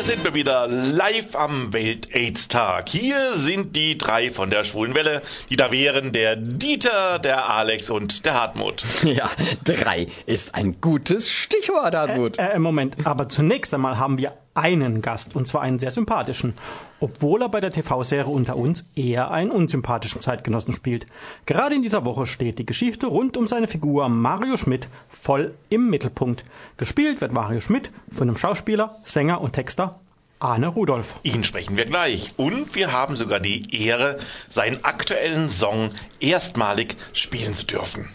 Hier sind wir wieder live am Welt-AIDS-Tag. Hier sind die drei von der Schwulen Welle, die da wären der Dieter, der Alex und der Hartmut. Ja, drei ist ein gutes Stichwort, Hartmut. Äh, äh, Moment, aber zunächst einmal haben wir einen Gast, und zwar einen sehr sympathischen, obwohl er bei der TV-Serie unter uns eher einen unsympathischen Zeitgenossen spielt. Gerade in dieser Woche steht die Geschichte rund um seine Figur Mario Schmidt voll im Mittelpunkt. Gespielt wird Mario Schmidt von einem Schauspieler, Sänger und Texter Arne Rudolph. Ihn sprechen wir gleich. Und wir haben sogar die Ehre, seinen aktuellen Song erstmalig spielen zu dürfen.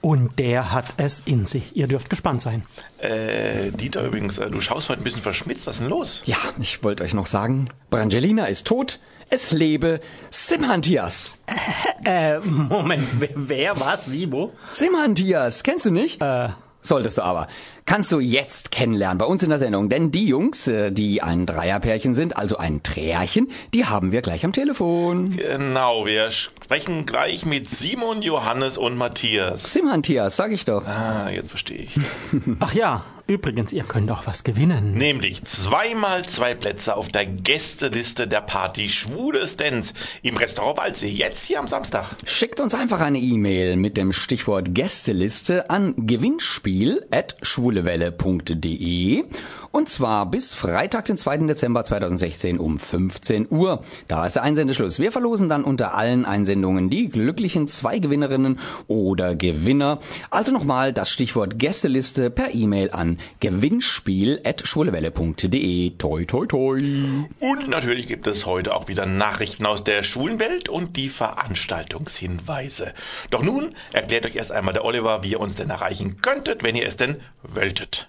Und der hat es in sich. Ihr dürft gespannt sein. Äh, Dieter übrigens, äh, du schaust heute ein bisschen verschmitzt. Was ist denn los? Ja, ich wollte euch noch sagen, Brangelina ist tot. Es lebe Simhantias. Äh, Moment, wer, wer was, wie, wo? Simhantias, kennst du nicht? Äh, Solltest du aber. Kannst du jetzt kennenlernen bei uns in der Sendung. Denn die Jungs, äh, die ein Dreierpärchen sind, also ein Trärchen, die haben wir gleich am Telefon. Genau, wir sprechen gleich mit Simon, Johannes und Matthias. Simhantias, sag ich doch. Ah, jetzt verstehe ich. ach ja, übrigens, ihr könnt auch was gewinnen. Nämlich zweimal zwei Plätze auf der Gästeliste der Party Schwules Dance im Restaurant Waldsee. Jetzt hier am Samstag. Schickt uns einfach eine E-Mail mit dem Stichwort Gästeliste an gewinnspiel at schwulewelle.de und zwar bis Freitag, den 2. Dezember 2016 um 15 Uhr. Da ist der Einsendeschluss. Wir verlosen dann unter allen Einsendungen die glücklichen zwei Gewinnerinnen oder Gewinner. Also nochmal das Stichwort Gästeliste per E-Mail an gewinnspiel.schwulewelle.de. Toi, toi, toi. Und natürlich gibt es heute auch wieder Nachrichten aus der Schulenwelt und die Veranstaltungshinweise. Doch nun erklärt euch erst einmal der Oliver, wie ihr uns denn erreichen könntet, wenn ihr es denn wolltet.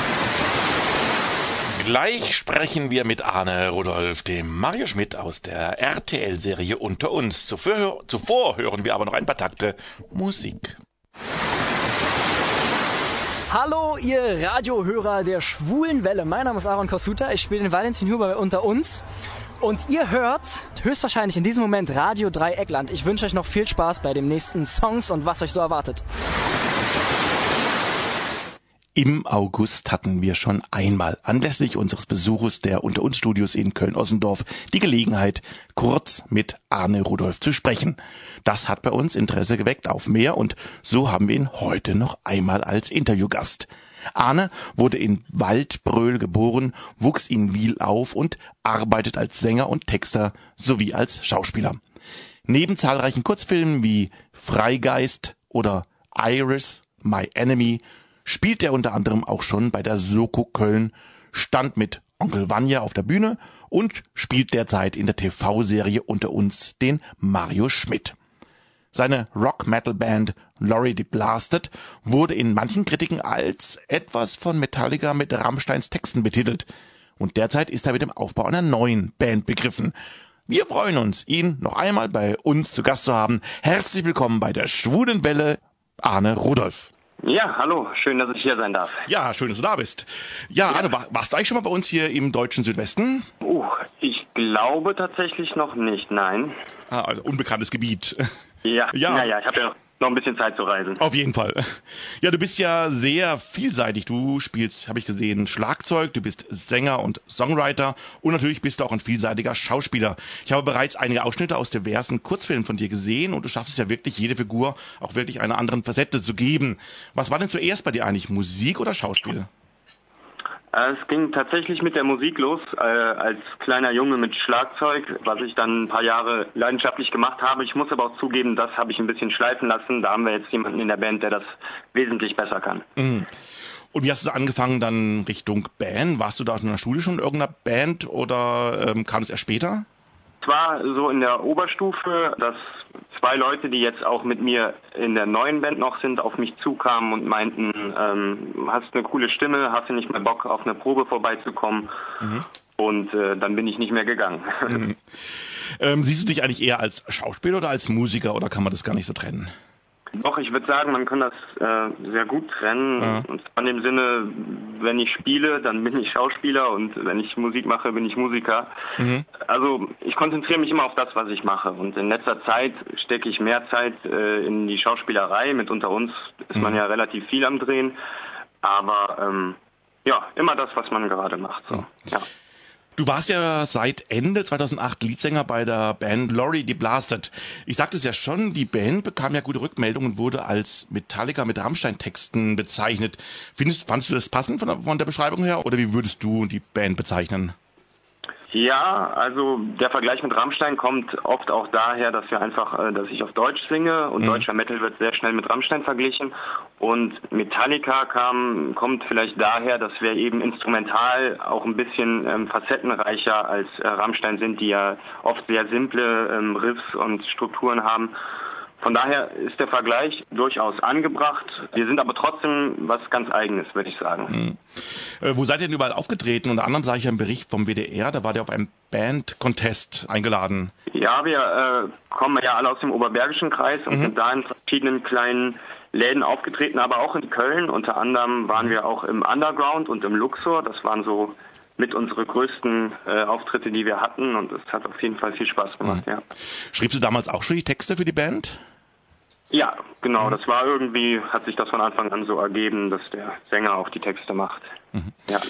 Gleich sprechen wir mit Arne Rudolf, dem Mario Schmidt aus der RTL-Serie Unter uns. Zuvor, zuvor hören wir aber noch ein paar Takte Musik. Hallo, ihr Radiohörer der schwulen Welle. Mein Name ist Aaron Kosuta. Ich spiele den Valentin Huber Unter uns. Und ihr hört höchstwahrscheinlich in diesem Moment Radio Dreieckland. Ich wünsche euch noch viel Spaß bei den nächsten Songs und was euch so erwartet. Im August hatten wir schon einmal anlässlich unseres Besuches der Unter uns Studios in Köln-Ossendorf die Gelegenheit, kurz mit Arne Rudolf zu sprechen. Das hat bei uns Interesse geweckt auf mehr und so haben wir ihn heute noch einmal als Interviewgast. Arne wurde in Waldbröl geboren, wuchs in Wiel auf und arbeitet als Sänger und Texter sowie als Schauspieler. Neben zahlreichen Kurzfilmen wie Freigeist oder Iris, My Enemy spielt er unter anderem auch schon bei der Soko Köln, stand mit Onkel Vanya auf der Bühne und spielt derzeit in der TV-Serie unter uns den Mario Schmidt. Seine Rock-Metal-Band Laurie the Blasted wurde in manchen Kritiken als etwas von Metallica mit Rammsteins Texten betitelt. Und derzeit ist er mit dem Aufbau einer neuen Band begriffen. Wir freuen uns, ihn noch einmal bei uns zu Gast zu haben. Herzlich willkommen bei der Schwulen Welle, Arne Rudolf. Ja, hallo, schön, dass ich hier sein darf. Ja, schön, dass du da bist. Ja, Arne, war, warst du eigentlich schon mal bei uns hier im deutschen Südwesten? Uh, ich glaube tatsächlich noch nicht, nein. Ah, also unbekanntes Gebiet. Ja, Ja. naja, ich habe ja noch ein bisschen Zeit zu reisen. Auf jeden Fall. Ja, du bist ja sehr vielseitig. Du spielst, habe ich gesehen, Schlagzeug, du bist Sänger und Songwriter und natürlich bist du auch ein vielseitiger Schauspieler. Ich habe bereits einige Ausschnitte aus diversen Kurzfilmen von dir gesehen und du schaffst es ja wirklich, jede Figur auch wirklich einer anderen Facette zu geben. Was war denn zuerst bei dir eigentlich, Musik oder Schauspiel? Äh, Es ging tatsächlich mit der Musik los, äh, als kleiner Junge mit Schlagzeug, was ich dann ein paar Jahre leidenschaftlich gemacht habe. Ich muss aber auch zugeben, das habe ich ein bisschen schleifen lassen. Da haben wir jetzt jemanden in der Band, der das wesentlich besser kann. Und wie hast du angefangen dann Richtung Band? Warst du da in der Schule schon in irgendeiner Band oder ähm, kam es erst später? Zwar so in der Oberstufe, dass zwei Leute, die jetzt auch mit mir in der neuen Band noch sind, auf mich zukamen und meinten, ähm, hast eine coole Stimme, hast du nicht mehr Bock, auf eine Probe vorbeizukommen? Mhm. Und äh, dann bin ich nicht mehr gegangen. Mhm. Ähm, siehst du dich eigentlich eher als Schauspieler oder als Musiker oder kann man das gar nicht so trennen? Doch, ich würde sagen, man kann das äh, sehr gut trennen. Ja. Und zwar in dem Sinne, wenn ich spiele, dann bin ich Schauspieler und wenn ich Musik mache, bin ich Musiker. Mhm. Also ich konzentriere mich immer auf das, was ich mache. Und in letzter Zeit stecke ich mehr Zeit äh, in die Schauspielerei. Mit unter uns ist mhm. man ja relativ viel am Drehen. Aber ähm, ja, immer das, was man gerade macht. So. Ja. Du warst ja seit Ende 2008 Leadsänger bei der Band Laurie Blasted. Ich sagte es ja schon, die Band bekam ja gute Rückmeldungen und wurde als Metallica mit Rammstein-Texten bezeichnet. Findest, fandest du das passend von, von der Beschreibung her oder wie würdest du die Band bezeichnen? Ja, also der Vergleich mit Rammstein kommt oft auch daher, dass wir einfach, äh, dass ich auf Deutsch singe und mhm. deutscher Metal wird sehr schnell mit Rammstein verglichen und Metallica kam, kommt vielleicht daher, dass wir eben instrumental auch ein bisschen ähm, facettenreicher als äh, Rammstein sind, die ja oft sehr simple ähm, Riffs und Strukturen haben von daher ist der Vergleich durchaus angebracht. Wir sind aber trotzdem was ganz Eigenes, würde ich sagen. Hm. Äh, wo seid ihr denn überall aufgetreten? Unter anderem sah ich ja einen Bericht vom WDR, da war der auf einem Band-Contest eingeladen. Ja, wir äh, kommen ja alle aus dem Oberbergischen Kreis und mhm. sind da in verschiedenen kleinen Läden aufgetreten, aber auch in Köln. Unter anderem waren wir auch im Underground und im Luxor. Das waren so mit unsere größten äh, Auftritte, die wir hatten und es hat auf jeden Fall viel Spaß gemacht, mhm. ja. Schriebst du damals auch schon die Texte für die Band? Ja, genau. Mhm. Das war irgendwie, hat sich das von Anfang an so ergeben, dass der Sänger auch die Texte macht. Mhm. Ja.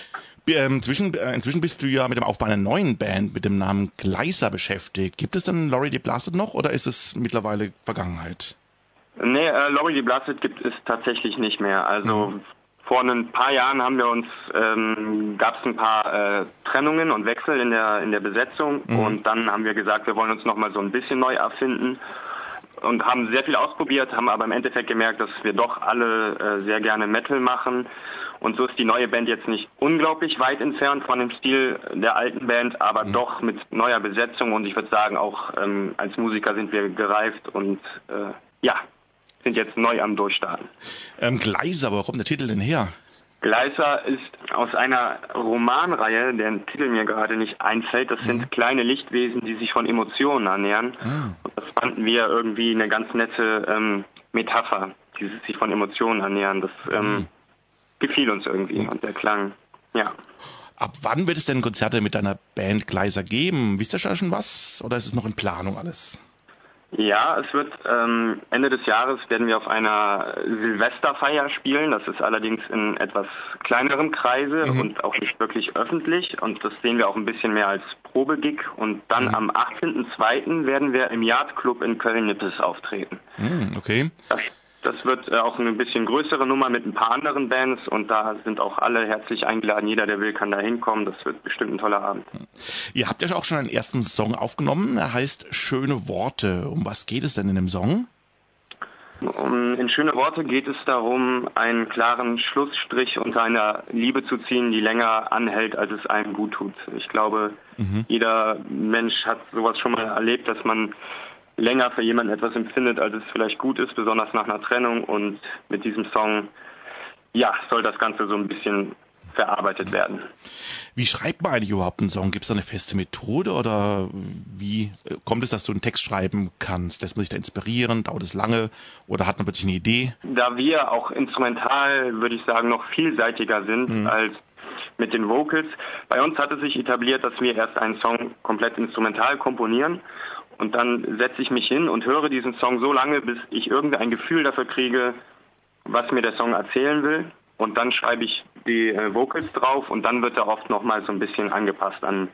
Ähm, zwischen, äh, inzwischen bist du ja mit dem Aufbau einer neuen Band mit dem Namen Gleiser beschäftigt. Gibt es denn Laurie Blasted noch oder ist es mittlerweile Vergangenheit? Nee, äh, Laurie Blasted gibt es tatsächlich nicht mehr. Also mhm. vor ein paar Jahren haben wir uns, ähm, gab es ein paar äh, Trennungen und Wechsel in der in der Besetzung mhm. und dann haben wir gesagt, wir wollen uns nochmal so ein bisschen neu erfinden und haben sehr viel ausprobiert, haben aber im Endeffekt gemerkt, dass wir doch alle äh, sehr gerne Metal machen. Und so ist die neue Band jetzt nicht unglaublich weit entfernt von dem Stil der alten Band, aber mhm. doch mit neuer Besetzung und ich würde sagen, auch ähm, als Musiker sind wir gereift und äh, ja, sind jetzt neu am Durchstarten. Ähm, Gleiser, wo kommt der Titel denn her? Gleiser ist aus einer Romanreihe, deren Titel mir gerade nicht einfällt. Das mhm. sind kleine Lichtwesen, die sich von Emotionen ernähren. Mhm. Das fanden wir irgendwie eine ganz nette ähm, Metapher, die sich von Emotionen ernähren. Das ähm, mhm. gefiel uns irgendwie und der Klang, ja. Ab wann wird es denn Konzerte mit deiner Band Gleiser geben? Wisst ihr schon was? Oder ist es noch in Planung alles? Ja, es wird ähm, Ende des Jahres werden wir auf einer Silvesterfeier spielen. Das ist allerdings in etwas kleinerem Kreise mhm. und auch nicht wirklich öffentlich. Und das sehen wir auch ein bisschen mehr als Probegig. Und dann mhm. am 18.02. werden wir im Yard Club in Köln-Nippes auftreten. Mhm, okay. Das das wird äh, auch eine bisschen größere Nummer mit ein paar anderen Bands und da sind auch alle herzlich eingeladen. Jeder, der will, kann da hinkommen. Das wird bestimmt ein toller Abend. Ihr habt ja auch schon einen ersten Song aufgenommen. Er heißt Schöne Worte. Um was geht es denn in dem Song? Um, in schöne Worte geht es darum, einen klaren Schlussstrich unter einer Liebe zu ziehen, die länger anhält, als es einem gut tut. Ich glaube, mhm. jeder Mensch hat sowas schon mal erlebt, dass man länger für jemanden etwas empfindet, als es vielleicht gut ist, besonders nach einer Trennung. Und mit diesem Song, ja, soll das Ganze so ein bisschen verarbeitet werden. Wie schreibt man eigentlich überhaupt einen Song? Gibt es da eine feste Methode oder wie äh, kommt es, dass du einen Text schreiben kannst? Lässt man sich da inspirieren? Dauert es lange oder hat man wirklich eine Idee? Da wir auch instrumental, würde ich sagen, noch vielseitiger sind mhm. als mit den Vocals. Bei uns hat es sich etabliert, dass wir erst einen Song komplett instrumental komponieren und dann setze ich mich hin und höre diesen Song so lange, bis ich irgendein Gefühl dafür kriege, was mir der Song erzählen will. Und dann schreibe ich die äh, Vocals drauf und dann wird er oft nochmal so ein bisschen angepasst an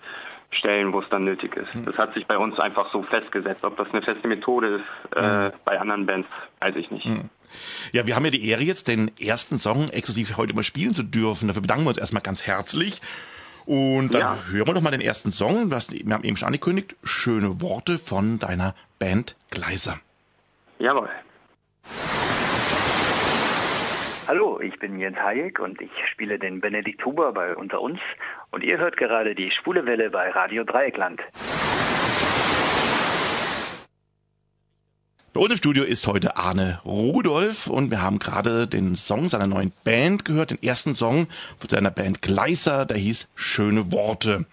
Stellen, wo es dann nötig ist. Hm. Das hat sich bei uns einfach so festgesetzt. Ob das eine feste Methode ist, äh, hm. bei anderen Bands, weiß ich nicht. Hm. Ja, wir haben ja die Ehre jetzt, den ersten Song exklusiv heute mal spielen zu dürfen. Dafür bedanken wir uns erstmal ganz herzlich. Und dann ja. hören wir doch mal den ersten Song. Wir haben eben schon angekündigt. Schöne Worte von deiner Band Gleiser. Jawohl. Hallo, ich bin Jens Hayek und ich spiele den Benedikt Huber bei Unter uns und ihr hört gerade die Schwule Welle bei Radio Dreieckland. Bei uns im Studio ist heute Arne Rudolf und wir haben gerade den Song seiner neuen Band gehört, den ersten Song von seiner Band Gleiser, der hieß Schöne Worte.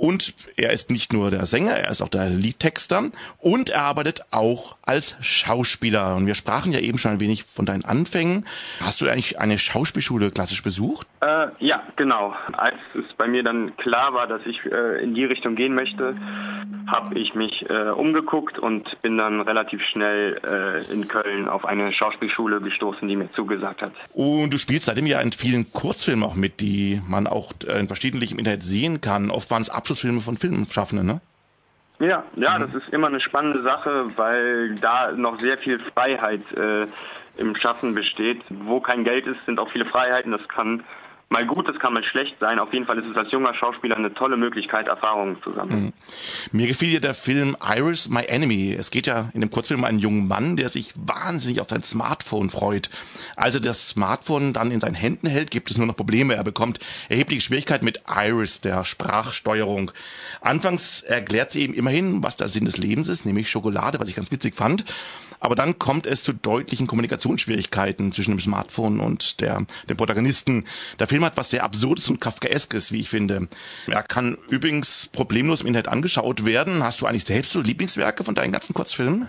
Und er ist nicht nur der Sänger, er ist auch der Liedtexter und er arbeitet auch als Schauspieler. Und wir sprachen ja eben schon ein wenig von deinen Anfängen. Hast du eigentlich eine Schauspielschule klassisch besucht? Äh, ja, genau. Als es bei mir dann klar war, dass ich äh, in die Richtung gehen möchte, habe ich mich äh, umgeguckt und bin dann relativ schnell äh, in Köln auf eine Schauspielschule gestoßen, die mir zugesagt hat. Und du spielst seitdem ja in vielen Kurzfilmen auch mit, die man auch äh, in verschiedentlich im Internet sehen kann. Oft waren es Abschlussfilme von Filmschaffenden, ne? Ja, ja, das ist immer eine spannende Sache, weil da noch sehr viel Freiheit äh, im Schaffen besteht. Wo kein Geld ist, sind auch viele Freiheiten. Das kann mal gut, das kann mal schlecht sein. Auf jeden Fall ist es als junger Schauspieler eine tolle Möglichkeit, Erfahrungen zu sammeln. Mhm. Mir gefiel dir der Film Iris, My Enemy. Es geht ja in dem Kurzfilm um einen jungen Mann, der sich wahnsinnig auf sein Smartphone freut. Als er das Smartphone dann in seinen Händen hält, gibt es nur noch Probleme. Er bekommt erhebliche Schwierigkeiten mit Iris, der Sprachsteuerung. Anfangs erklärt sie ihm immerhin, was der Sinn des Lebens ist, nämlich Schokolade, was ich ganz witzig fand. Aber dann kommt es zu deutlichen Kommunikationsschwierigkeiten zwischen dem Smartphone und der, dem Protagonisten. Der Film hat was sehr Absurdes und Kafkaeskes, wie ich finde. Er kann übrigens problemlos im Internet angeschaut werden. Hast du eigentlich selbst so Lieblingswerke von deinen ganzen Kurzfilmen?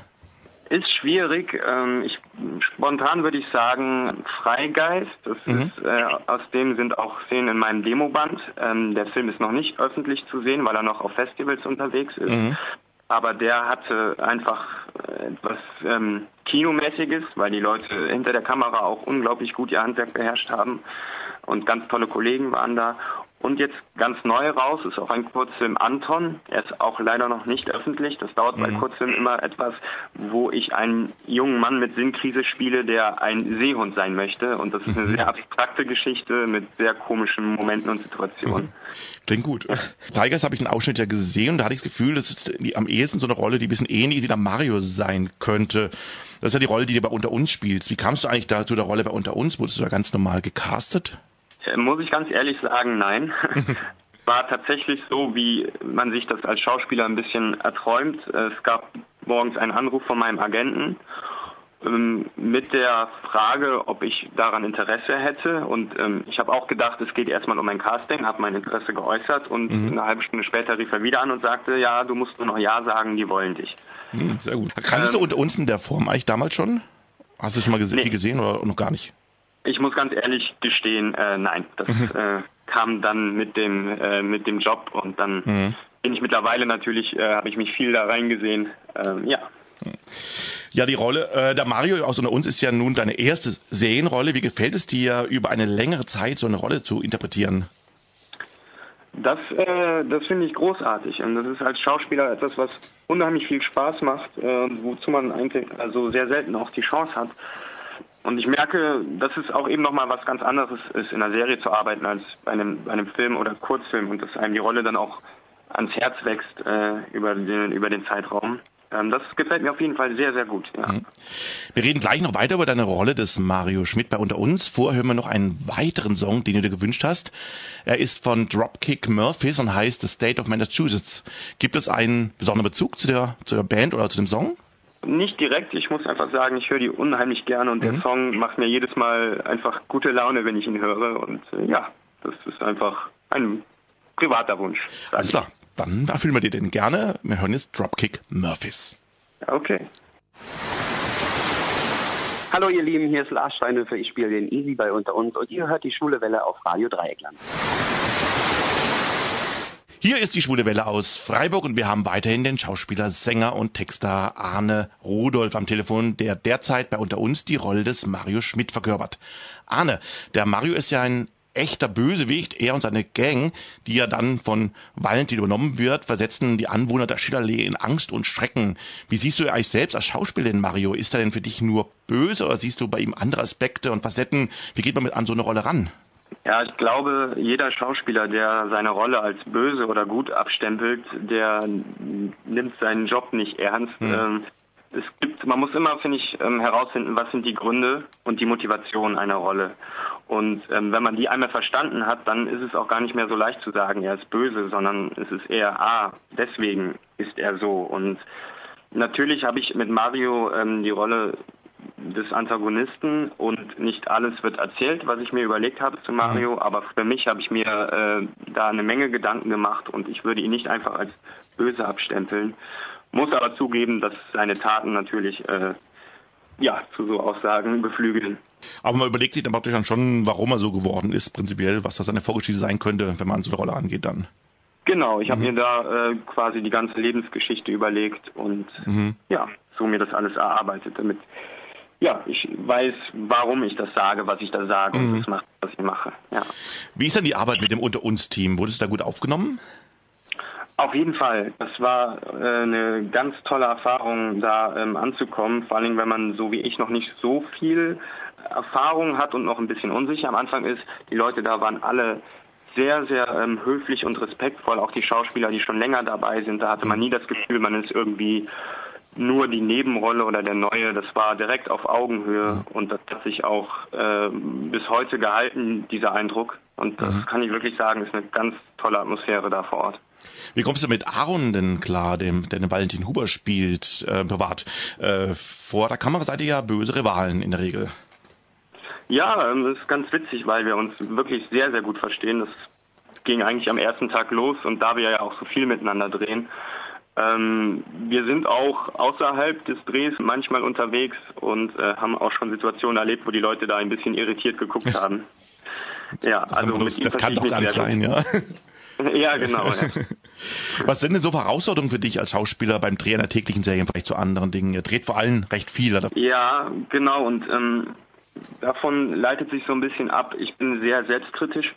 Ist schwierig. Ähm, ich, spontan würde ich sagen Freigeist. Das mhm. ist, äh, aus dem sind auch Szenen in meinem Demoband. Ähm, der Film ist noch nicht öffentlich zu sehen, weil er noch auf Festivals unterwegs ist. Mhm aber der hatte einfach äh, etwas ähm, Kinomäßiges, weil die Leute hinter der Kamera auch unglaublich gut ihr Handwerk beherrscht haben und ganz tolle Kollegen waren da. Und jetzt ganz neu raus ist auch ein Kurzfilm Anton. Er ist auch leider noch nicht öffentlich. Das dauert mhm. bei Kurzfilmen immer etwas, wo ich einen jungen Mann mit Sinnkrise spiele, der ein Seehund sein möchte. Und das ist eine mhm. sehr abstrakte Geschichte mit sehr komischen Momenten und Situationen. Mhm. Klingt gut. Freigeist habe ich einen Ausschnitt ja gesehen und da hatte ich das Gefühl, das ist am ehesten so eine Rolle, die ein bisschen ähnlich wie der Mario sein könnte. Das ist ja die Rolle, die du bei Unter uns spielst. Wie kamst du eigentlich da zu der Rolle bei Unter uns? Wurdest du da ganz normal gecastet? Äh, muss ich ganz ehrlich sagen, nein. War tatsächlich so, wie man sich das als Schauspieler ein bisschen erträumt. Es gab morgens einen Anruf von meinem Agenten ähm, mit der Frage, ob ich daran Interesse hätte. Und ähm, ich habe auch gedacht, es geht erstmal um ein Casting, habe mein Interesse geäußert und mhm. eine halbe Stunde später rief er wieder an und sagte, ja, du musst nur noch Ja sagen, die wollen dich. Mhm, sehr gut. Kanntest ähm, du unter uns in der Form eigentlich damals schon? Hast du schon mal gese nee. gesehen oder noch gar nicht? Ich muss ganz ehrlich gestehen, äh, nein. Das mhm. äh, kam dann mit dem äh, mit dem Job und dann mhm. bin ich mittlerweile natürlich, äh, habe ich mich viel da reingesehen. Ähm, ja. Ja, die Rolle äh, der Mario aus unter uns ist ja nun deine erste Serienrolle. Wie gefällt es dir, über eine längere Zeit so eine Rolle zu interpretieren? Das, äh, das finde ich großartig und das ist als Schauspieler etwas, was unheimlich viel Spaß macht, äh, wozu man eigentlich also sehr selten auch die Chance hat. Und ich merke, dass es auch eben nochmal was ganz anderes ist, in einer Serie zu arbeiten, als bei einem, bei einem Film oder Kurzfilm und dass einem die Rolle dann auch ans Herz wächst äh, über, den, über den Zeitraum. Ähm, das gefällt mir auf jeden Fall sehr, sehr gut. Ja. Mhm. Wir reden gleich noch weiter über deine Rolle des Mario Schmidt bei Unter uns. Vorher hören wir noch einen weiteren Song, den du dir gewünscht hast. Er ist von Dropkick Murphys und heißt The State of Massachusetts. Gibt es einen besonderen Bezug zu der, zu der Band oder zu dem Song? Nicht direkt, ich muss einfach sagen, ich höre die unheimlich gerne und mhm. der Song macht mir jedes Mal einfach gute Laune, wenn ich ihn höre. Und äh, ja, das ist einfach ein privater Wunsch. Alles klar, dann erfüllen wir dir den gerne. Wir hören jetzt Dropkick Murphys. Okay. Hallo ihr Lieben, hier ist Lars Steinhöfer, ich spiele den Easy bei Unter uns und ihr hört die Schwule Welle auf Radio Dreieckland. Hier ist die Schwule Welle aus Freiburg und wir haben weiterhin den Schauspieler, Sänger und Texter Arne Rudolf am Telefon, der derzeit bei unter uns die Rolle des Mario Schmidt verkörpert. Arne, der Mario ist ja ein echter Bösewicht. Er und seine Gang, die ja dann von Valentin übernommen wird, versetzen die Anwohner der Schillerlee in Angst und Schrecken. Wie siehst du eigentlich selbst als Schauspieler den Mario? Ist er denn für dich nur böse oder siehst du bei ihm andere Aspekte und Facetten? Wie geht man mit an so eine Rolle ran? Ja, ich glaube, jeder Schauspieler, der seine Rolle als böse oder gut abstempelt, der nimmt seinen Job nicht ernst. Hm. Ähm, es gibt, man muss immer, finde ich, ähm, herausfinden, was sind die Gründe und die Motivation einer Rolle. Und ähm, wenn man die einmal verstanden hat, dann ist es auch gar nicht mehr so leicht zu sagen, er ist böse, sondern es ist eher, ah, deswegen ist er so. Und natürlich habe ich mit Mario ähm, die Rolle des Antagonisten und nicht alles wird erzählt, was ich mir überlegt habe zu Mario, mhm. aber für mich habe ich mir äh, da eine Menge Gedanken gemacht und ich würde ihn nicht einfach als böse abstempeln. Muss aber zugeben, dass seine Taten natürlich äh, ja zu so Aussagen beflügeln. Aber man überlegt sich dann praktisch dann schon, warum er so geworden ist, prinzipiell, was das seine Vorgeschichte sein könnte, wenn man so eine Rolle angeht dann. Genau, ich habe mhm. mir da äh, quasi die ganze Lebensgeschichte überlegt und mhm. ja, so mir das alles erarbeitet, damit ja, ich weiß, warum ich das sage, was ich da sage mhm. und das mache, was ich mache. Ja. Wie ist dann die Arbeit mit dem Unter uns Team? Wurde es da gut aufgenommen? Auf jeden Fall. Das war äh, eine ganz tolle Erfahrung, da ähm, anzukommen. Vor allem, wenn man so wie ich noch nicht so viel Erfahrung hat und noch ein bisschen unsicher am Anfang ist. Die Leute da waren alle sehr, sehr ähm, höflich und respektvoll. Auch die Schauspieler, die schon länger dabei sind, da hatte man nie das Gefühl, man ist irgendwie nur die Nebenrolle oder der Neue, das war direkt auf Augenhöhe und das hat sich auch äh, bis heute gehalten, dieser Eindruck. Und das mhm. kann ich wirklich sagen, ist eine ganz tolle Atmosphäre da vor Ort. Wie kommst du mit Aaron denn klar, dem, der den Valentin Huber spielt, äh, privat? Äh, vor der Kamera seid ihr ja böse Rivalen in der Regel. Ja, ähm, das ist ganz witzig, weil wir uns wirklich sehr, sehr gut verstehen. Das ging eigentlich am ersten Tag los und da wir ja auch so viel miteinander drehen, ähm, wir sind auch außerhalb des Drehs manchmal unterwegs und äh, haben auch schon Situationen erlebt, wo die Leute da ein bisschen irritiert geguckt haben. Ja, also das, das kann doch gar nicht sein, ja. Ja, genau. Ja. Was sind denn so Herausforderungen für dich als Schauspieler beim Dreh einer täglichen Serie vielleicht zu anderen Dingen? Ihr dreht vor allem recht viel, oder? Ja, genau. Und ähm, davon leitet sich so ein bisschen ab. Ich bin sehr selbstkritisch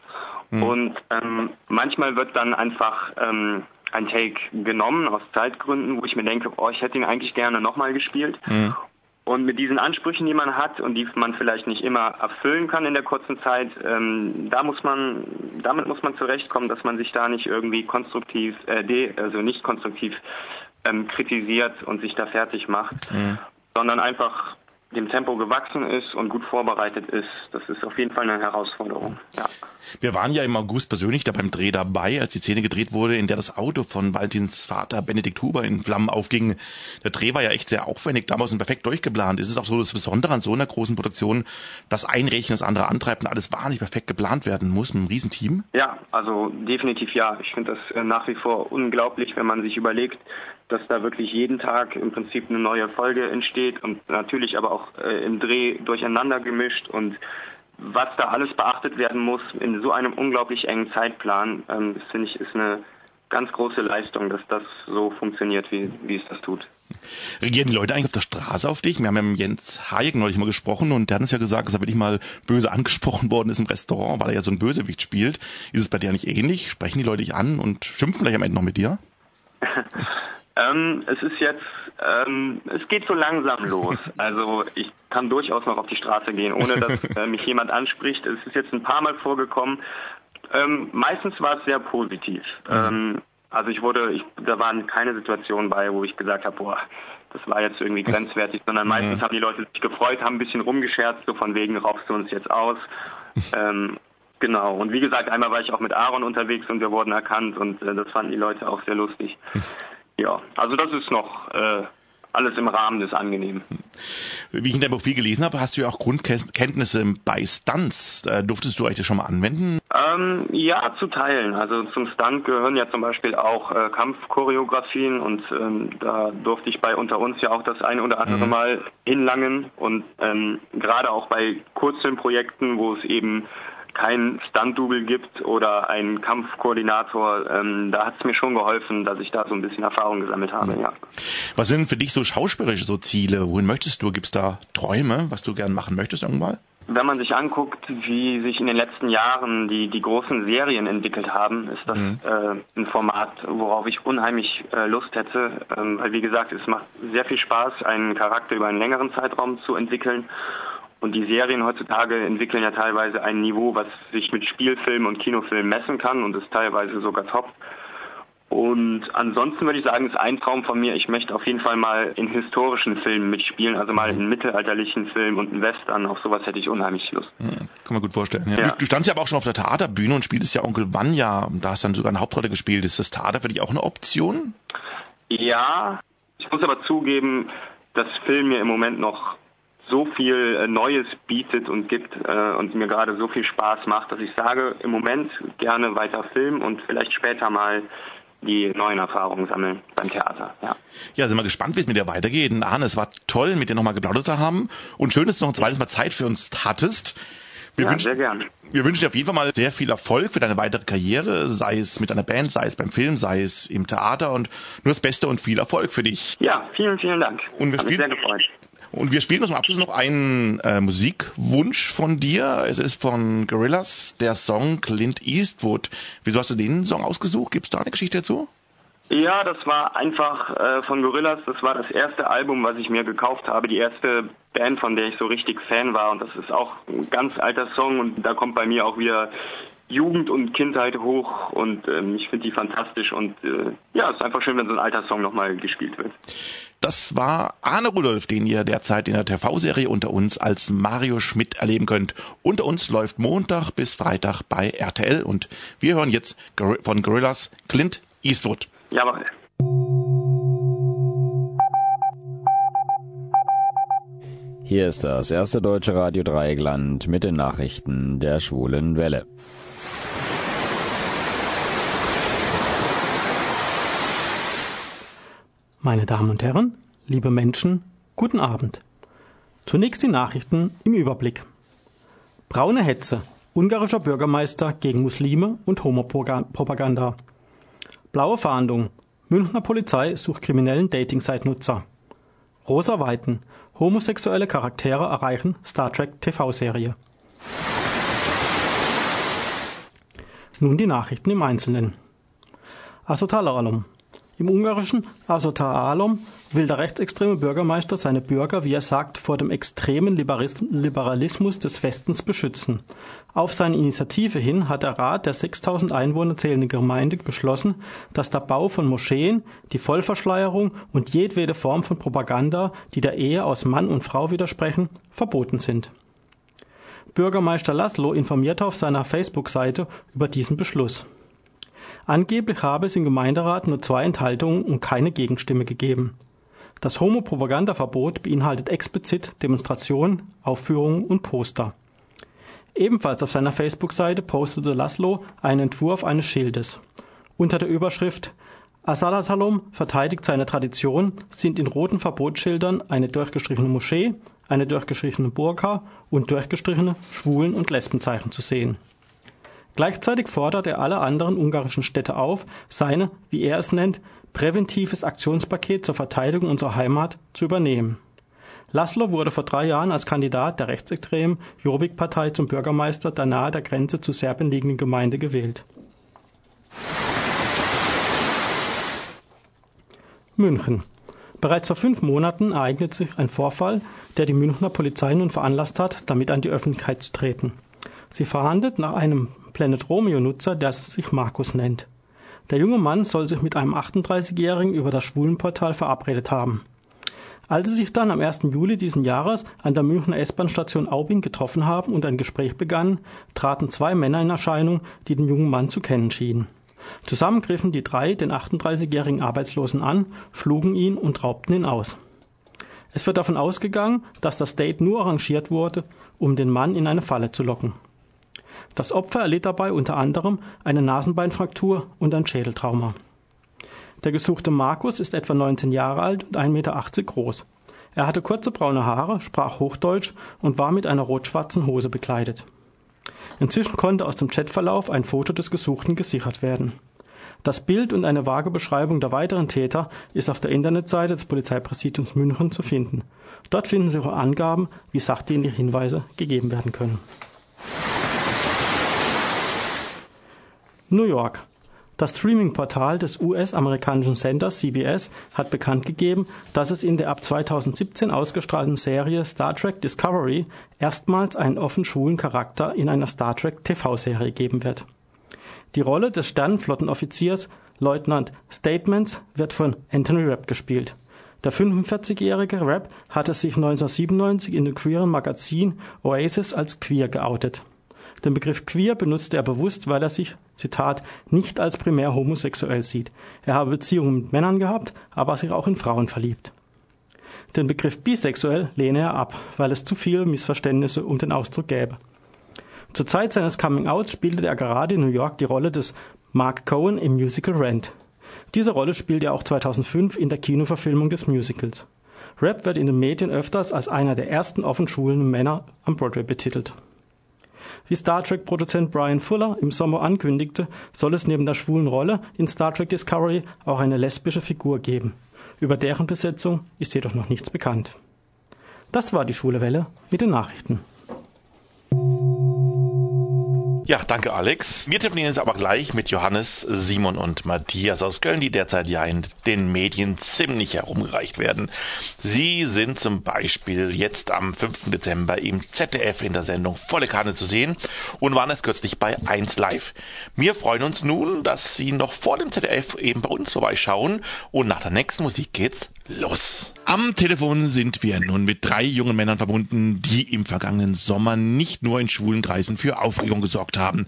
hm. und ähm, manchmal wird dann einfach ähm, ein Take genommen aus Zeitgründen, wo ich mir denke, oh, ich hätte ihn eigentlich gerne nochmal gespielt. Mhm. Und mit diesen Ansprüchen, die man hat und die man vielleicht nicht immer erfüllen kann in der kurzen Zeit, ähm, da muss man, damit muss man zurechtkommen, dass man sich da nicht irgendwie konstruktiv, äh, de, also nicht konstruktiv ähm, kritisiert und sich da fertig macht, mhm. sondern einfach dem Tempo gewachsen ist und gut vorbereitet ist. Das ist auf jeden Fall eine Herausforderung. Ja. Wir waren ja im August persönlich da beim Dreh dabei, als die Szene gedreht wurde, in der das Auto von Valentins Vater Benedikt Huber in Flammen aufging. Der Dreh war ja echt sehr aufwendig, damals und perfekt durchgeplant. Ist es auch so das Besondere an so einer großen Produktion, dass ein Rädchen das andere antreibt und alles wahnsinnig perfekt geplant werden muss mit einem Riesenteam? Ja, also definitiv ja. Ich finde das äh, nach wie vor unglaublich, wenn man sich überlegt, dass da wirklich jeden Tag im Prinzip eine neue Folge entsteht und natürlich aber auch äh, im Dreh durcheinander gemischt und was da alles beachtet werden muss in so einem unglaublich engen Zeitplan, ähm, finde ich, ist eine ganz große Leistung, dass das so funktioniert, wie, wie es das tut. Regieren die Leute eigentlich auf der Straße auf dich? Wir haben ja mit Jens Hayek neulich mal gesprochen und der hat uns ja gesagt, dass er wirklich mal böse angesprochen worden ist im Restaurant, weil er ja so ein Bösewicht spielt. Ist es bei dir nicht ähnlich? Sprechen die Leute dich an und schimpfen vielleicht am Ende noch mit dir? Ähm, es ist jetzt, ähm, es geht so langsam los. Also ich kann durchaus noch auf die Straße gehen, ohne dass äh, mich jemand anspricht. Es ist jetzt ein paar Mal vorgekommen. Ähm, meistens war es sehr positiv. Mhm. Ähm, also ich wurde, ich, da waren keine Situationen bei, wo ich gesagt habe, boah, das war jetzt irgendwie grenzwertig, sondern meistens mhm. haben die Leute sich gefreut, haben ein bisschen rumgescherzt, so von wegen, raufst du uns jetzt aus. ähm, genau. Und wie gesagt, einmal war ich auch mit Aaron unterwegs und wir wurden erkannt und äh, das fanden die Leute auch sehr lustig. Ja, also das ist noch äh, alles im Rahmen des Angenehmen. Wie ich in deinem Profil gelesen habe, hast du ja auch Grundkenntnisse bei Stunts. Äh, durftest du euch das schon mal anwenden? Ähm, ja, zu teilen. Also zum Stunt gehören ja zum Beispiel auch äh, Kampfchoreografien und ähm, da durfte ich bei unter uns ja auch das eine oder andere mhm. Mal hinlangen und ähm, gerade auch bei Kurzfilmprojekten, wo es eben kein Stunt-Double gibt oder einen Kampfkoordinator, ähm, da hat es mir schon geholfen, dass ich da so ein bisschen Erfahrung gesammelt habe, mhm. ja. Was sind für dich so schauspielerische so Ziele? Wohin möchtest du? Gibt es da Träume, was du gern machen möchtest irgendwann? Wenn man sich anguckt, wie sich in den letzten Jahren die, die großen Serien entwickelt haben, ist das mhm. äh, ein Format, worauf ich unheimlich äh, Lust hätte. Ähm, weil, wie gesagt, es macht sehr viel Spaß, einen Charakter über einen längeren Zeitraum zu entwickeln. Und die Serien heutzutage entwickeln ja teilweise ein Niveau, was sich mit Spielfilm und Kinofilm messen kann und ist teilweise sogar top. Und ansonsten würde ich sagen, ist ein Traum von mir, ich möchte auf jeden Fall mal in historischen Filmen mitspielen, also mal in mittelalterlichen Filmen und in Western, auf sowas hätte ich unheimlich Lust. Ja, kann man gut vorstellen. Ja. Ja. Du, du, standst ja aber auch schon auf der Theaterbühne und spieltest ja Onkel Vanya, da hast du dann sogar eine Hauptrolle gespielt. Ist das Theater für dich auch eine Option? Ja, Ich muss aber zugeben, dass Film mir im Moment noch so viel äh, Neues bietet und gibt äh, und mir gerade so viel Spaß macht, dass ich sage, im Moment gerne weiter Film und vielleicht später mal die neuen Erfahrungen sammeln beim Theater. Ja, ja sind wir gespannt, wie es mit dir weitergeht. Und Arne, es war toll, mit dir nochmal geplaudert zu haben und schön, dass du noch ein zweites Mal Zeit für uns hattest. Wir ja, wünschen, sehr gern. Wir wünschen dir auf jeden Fall mal sehr viel Erfolg für deine weitere Karriere, sei es mit einer Band, sei es beim Film, sei es im Theater und nur das Beste und viel Erfolg für dich. Ja, vielen, vielen Dank. Und wir Hat spielen, sehr gefreut. Und wir spielen zum Abschluss noch einen äh, Musikwunsch von dir. Es ist von Gorillaz, der Song Clint Eastwood. Wieso hast du den Song ausgesucht? Gibt es da eine Geschichte dazu? Ja, das war einfach äh, von Gorillaz. Das war das erste Album, was ich mir gekauft habe. Die erste Band, von der ich so richtig Fan war. Und das ist auch ein ganz alter Song. Und da kommt bei mir auch wieder Jugend und Kindheit hoch. Und ähm, ich finde die fantastisch. Und äh, ja, es ist einfach schön, wenn so ein alter Song nochmal gespielt wird. Das war Arne Rudolf, den ihr derzeit in der TV-Serie unter uns als Mario Schmidt erleben könnt. Unter uns läuft Montag bis Freitag bei RTL und wir hören jetzt von Gorillas Clint Eastwood. Jawohl. Hier ist das erste deutsche Radio Dreieckland mit den Nachrichten der schwulen Welle. Meine Damen und Herren, liebe Menschen, guten Abend. Zunächst die Nachrichten im Überblick. Braune Hetze, ungarischer Bürgermeister gegen Muslime und Homopropaganda. Blaue Fahndung, Münchner Polizei sucht kriminellen Dating-Site-Nutzer. Rosa Weiten, homosexuelle Charaktere erreichen Star Trek TV-Serie. Nun die Nachrichten im Einzelnen. Asotalalom. Im ungarischen Asotalom will der rechtsextreme Bürgermeister seine Bürger, wie er sagt, vor dem extremen Liberalismus des Westens beschützen. Auf seine Initiative hin hat der Rat der 6000 Einwohner zählenden Gemeinde beschlossen, dass der Bau von Moscheen, die Vollverschleierung und jedwede Form von Propaganda, die der Ehe aus Mann und Frau widersprechen, verboten sind. Bürgermeister Laszlo informierte auf seiner Facebook-Seite über diesen Beschluss. Angeblich habe es im Gemeinderat nur zwei Enthaltungen und keine Gegenstimme gegeben. Das Homopropagandaverbot beinhaltet explizit Demonstrationen, Aufführungen und Poster. Ebenfalls auf seiner Facebook-Seite postete Laszlo einen Entwurf eines Schildes. Unter der Überschrift Asalatalom verteidigt seine Tradition sind in roten Verbotsschildern eine durchgestrichene Moschee, eine durchgestrichene Burka und durchgestrichene Schwulen- und Lesbenzeichen zu sehen. Gleichzeitig fordert er alle anderen ungarischen Städte auf, seine, wie er es nennt, präventives Aktionspaket zur Verteidigung unserer Heimat zu übernehmen. Laszlo wurde vor drei Jahren als Kandidat der rechtsextremen Jobbik-Partei zum Bürgermeister der nahe der Grenze zu Serbien liegenden Gemeinde gewählt. München. Bereits vor fünf Monaten ereignet sich ein Vorfall, der die Münchner Polizei nun veranlasst hat, damit an die Öffentlichkeit zu treten. Sie verhandelt nach einem Planet Romeo-Nutzer, der sich Markus nennt. Der junge Mann soll sich mit einem 38-Jährigen über das Schwulenportal verabredet haben. Als sie sich dann am 1. Juli diesen Jahres an der Münchner S-Bahn-Station Aubing getroffen haben und ein Gespräch begann, traten zwei Männer in Erscheinung, die den jungen Mann zu kennen schienen. Zusammen griffen die drei den 38-jährigen Arbeitslosen an, schlugen ihn und raubten ihn aus. Es wird davon ausgegangen, dass das Date nur arrangiert wurde, um den Mann in eine Falle zu locken. Das Opfer erlitt dabei unter anderem eine Nasenbeinfraktur und ein Schädeltrauma. Der gesuchte Markus ist etwa 19 Jahre alt und 1,80 Meter groß. Er hatte kurze braune Haare, sprach Hochdeutsch und war mit einer rot-schwarzen Hose bekleidet. Inzwischen konnte aus dem Chatverlauf ein Foto des Gesuchten gesichert werden. Das Bild und eine vage Beschreibung der weiteren Täter ist auf der Internetseite des Polizeipräsidiums München zu finden. Dort finden Sie auch Angaben, wie sachdienliche Hinweise gegeben werden können. New York. Das Streaming-Portal des US-amerikanischen Senders CBS hat bekannt gegeben, dass es in der ab 2017 ausgestrahlten Serie Star Trek Discovery erstmals einen offen schwulen Charakter in einer Star Trek TV-Serie geben wird. Die Rolle des Sternenflottenoffiziers Leutnant Statements wird von Anthony Rapp gespielt. Der 45-jährige Rapp hatte sich 1997 in dem queeren Magazin Oasis als queer geoutet. Den Begriff queer benutzte er bewusst, weil er sich Zitat, nicht als primär homosexuell sieht. Er habe Beziehungen mit Männern gehabt, aber sich auch in Frauen verliebt. Den Begriff bisexuell lehne er ab, weil es zu viele Missverständnisse um den Ausdruck gäbe. Zur Zeit seines Coming-Outs spielte er gerade in New York die Rolle des Mark Cohen im Musical Rent. Diese Rolle spielte er auch 2005 in der Kinoverfilmung des Musicals. Rap wird in den Medien öfters als einer der ersten offen schwulen Männer am Broadway betitelt. Wie Star Trek-Produzent Brian Fuller im Sommer ankündigte, soll es neben der schwulen Rolle in Star Trek Discovery auch eine lesbische Figur geben. Über deren Besetzung ist jedoch noch nichts bekannt. Das war die Schwule Welle mit den Nachrichten. Ja, danke Alex. Wir telefonieren jetzt aber gleich mit Johannes, Simon und Matthias aus Köln, die derzeit ja in den Medien ziemlich herumgereicht werden. Sie sind zum Beispiel jetzt am 5. Dezember im ZDF in der Sendung Volle Kanne zu sehen und waren es kürzlich bei 1 Live. Wir freuen uns nun, dass Sie noch vor dem ZDF eben bei uns vorbeischauen und nach der nächsten Musik geht's los. Am Telefon sind wir nun mit drei jungen Männern verbunden, die im vergangenen Sommer nicht nur in schwulen Kreisen für Aufregung gesorgt haben.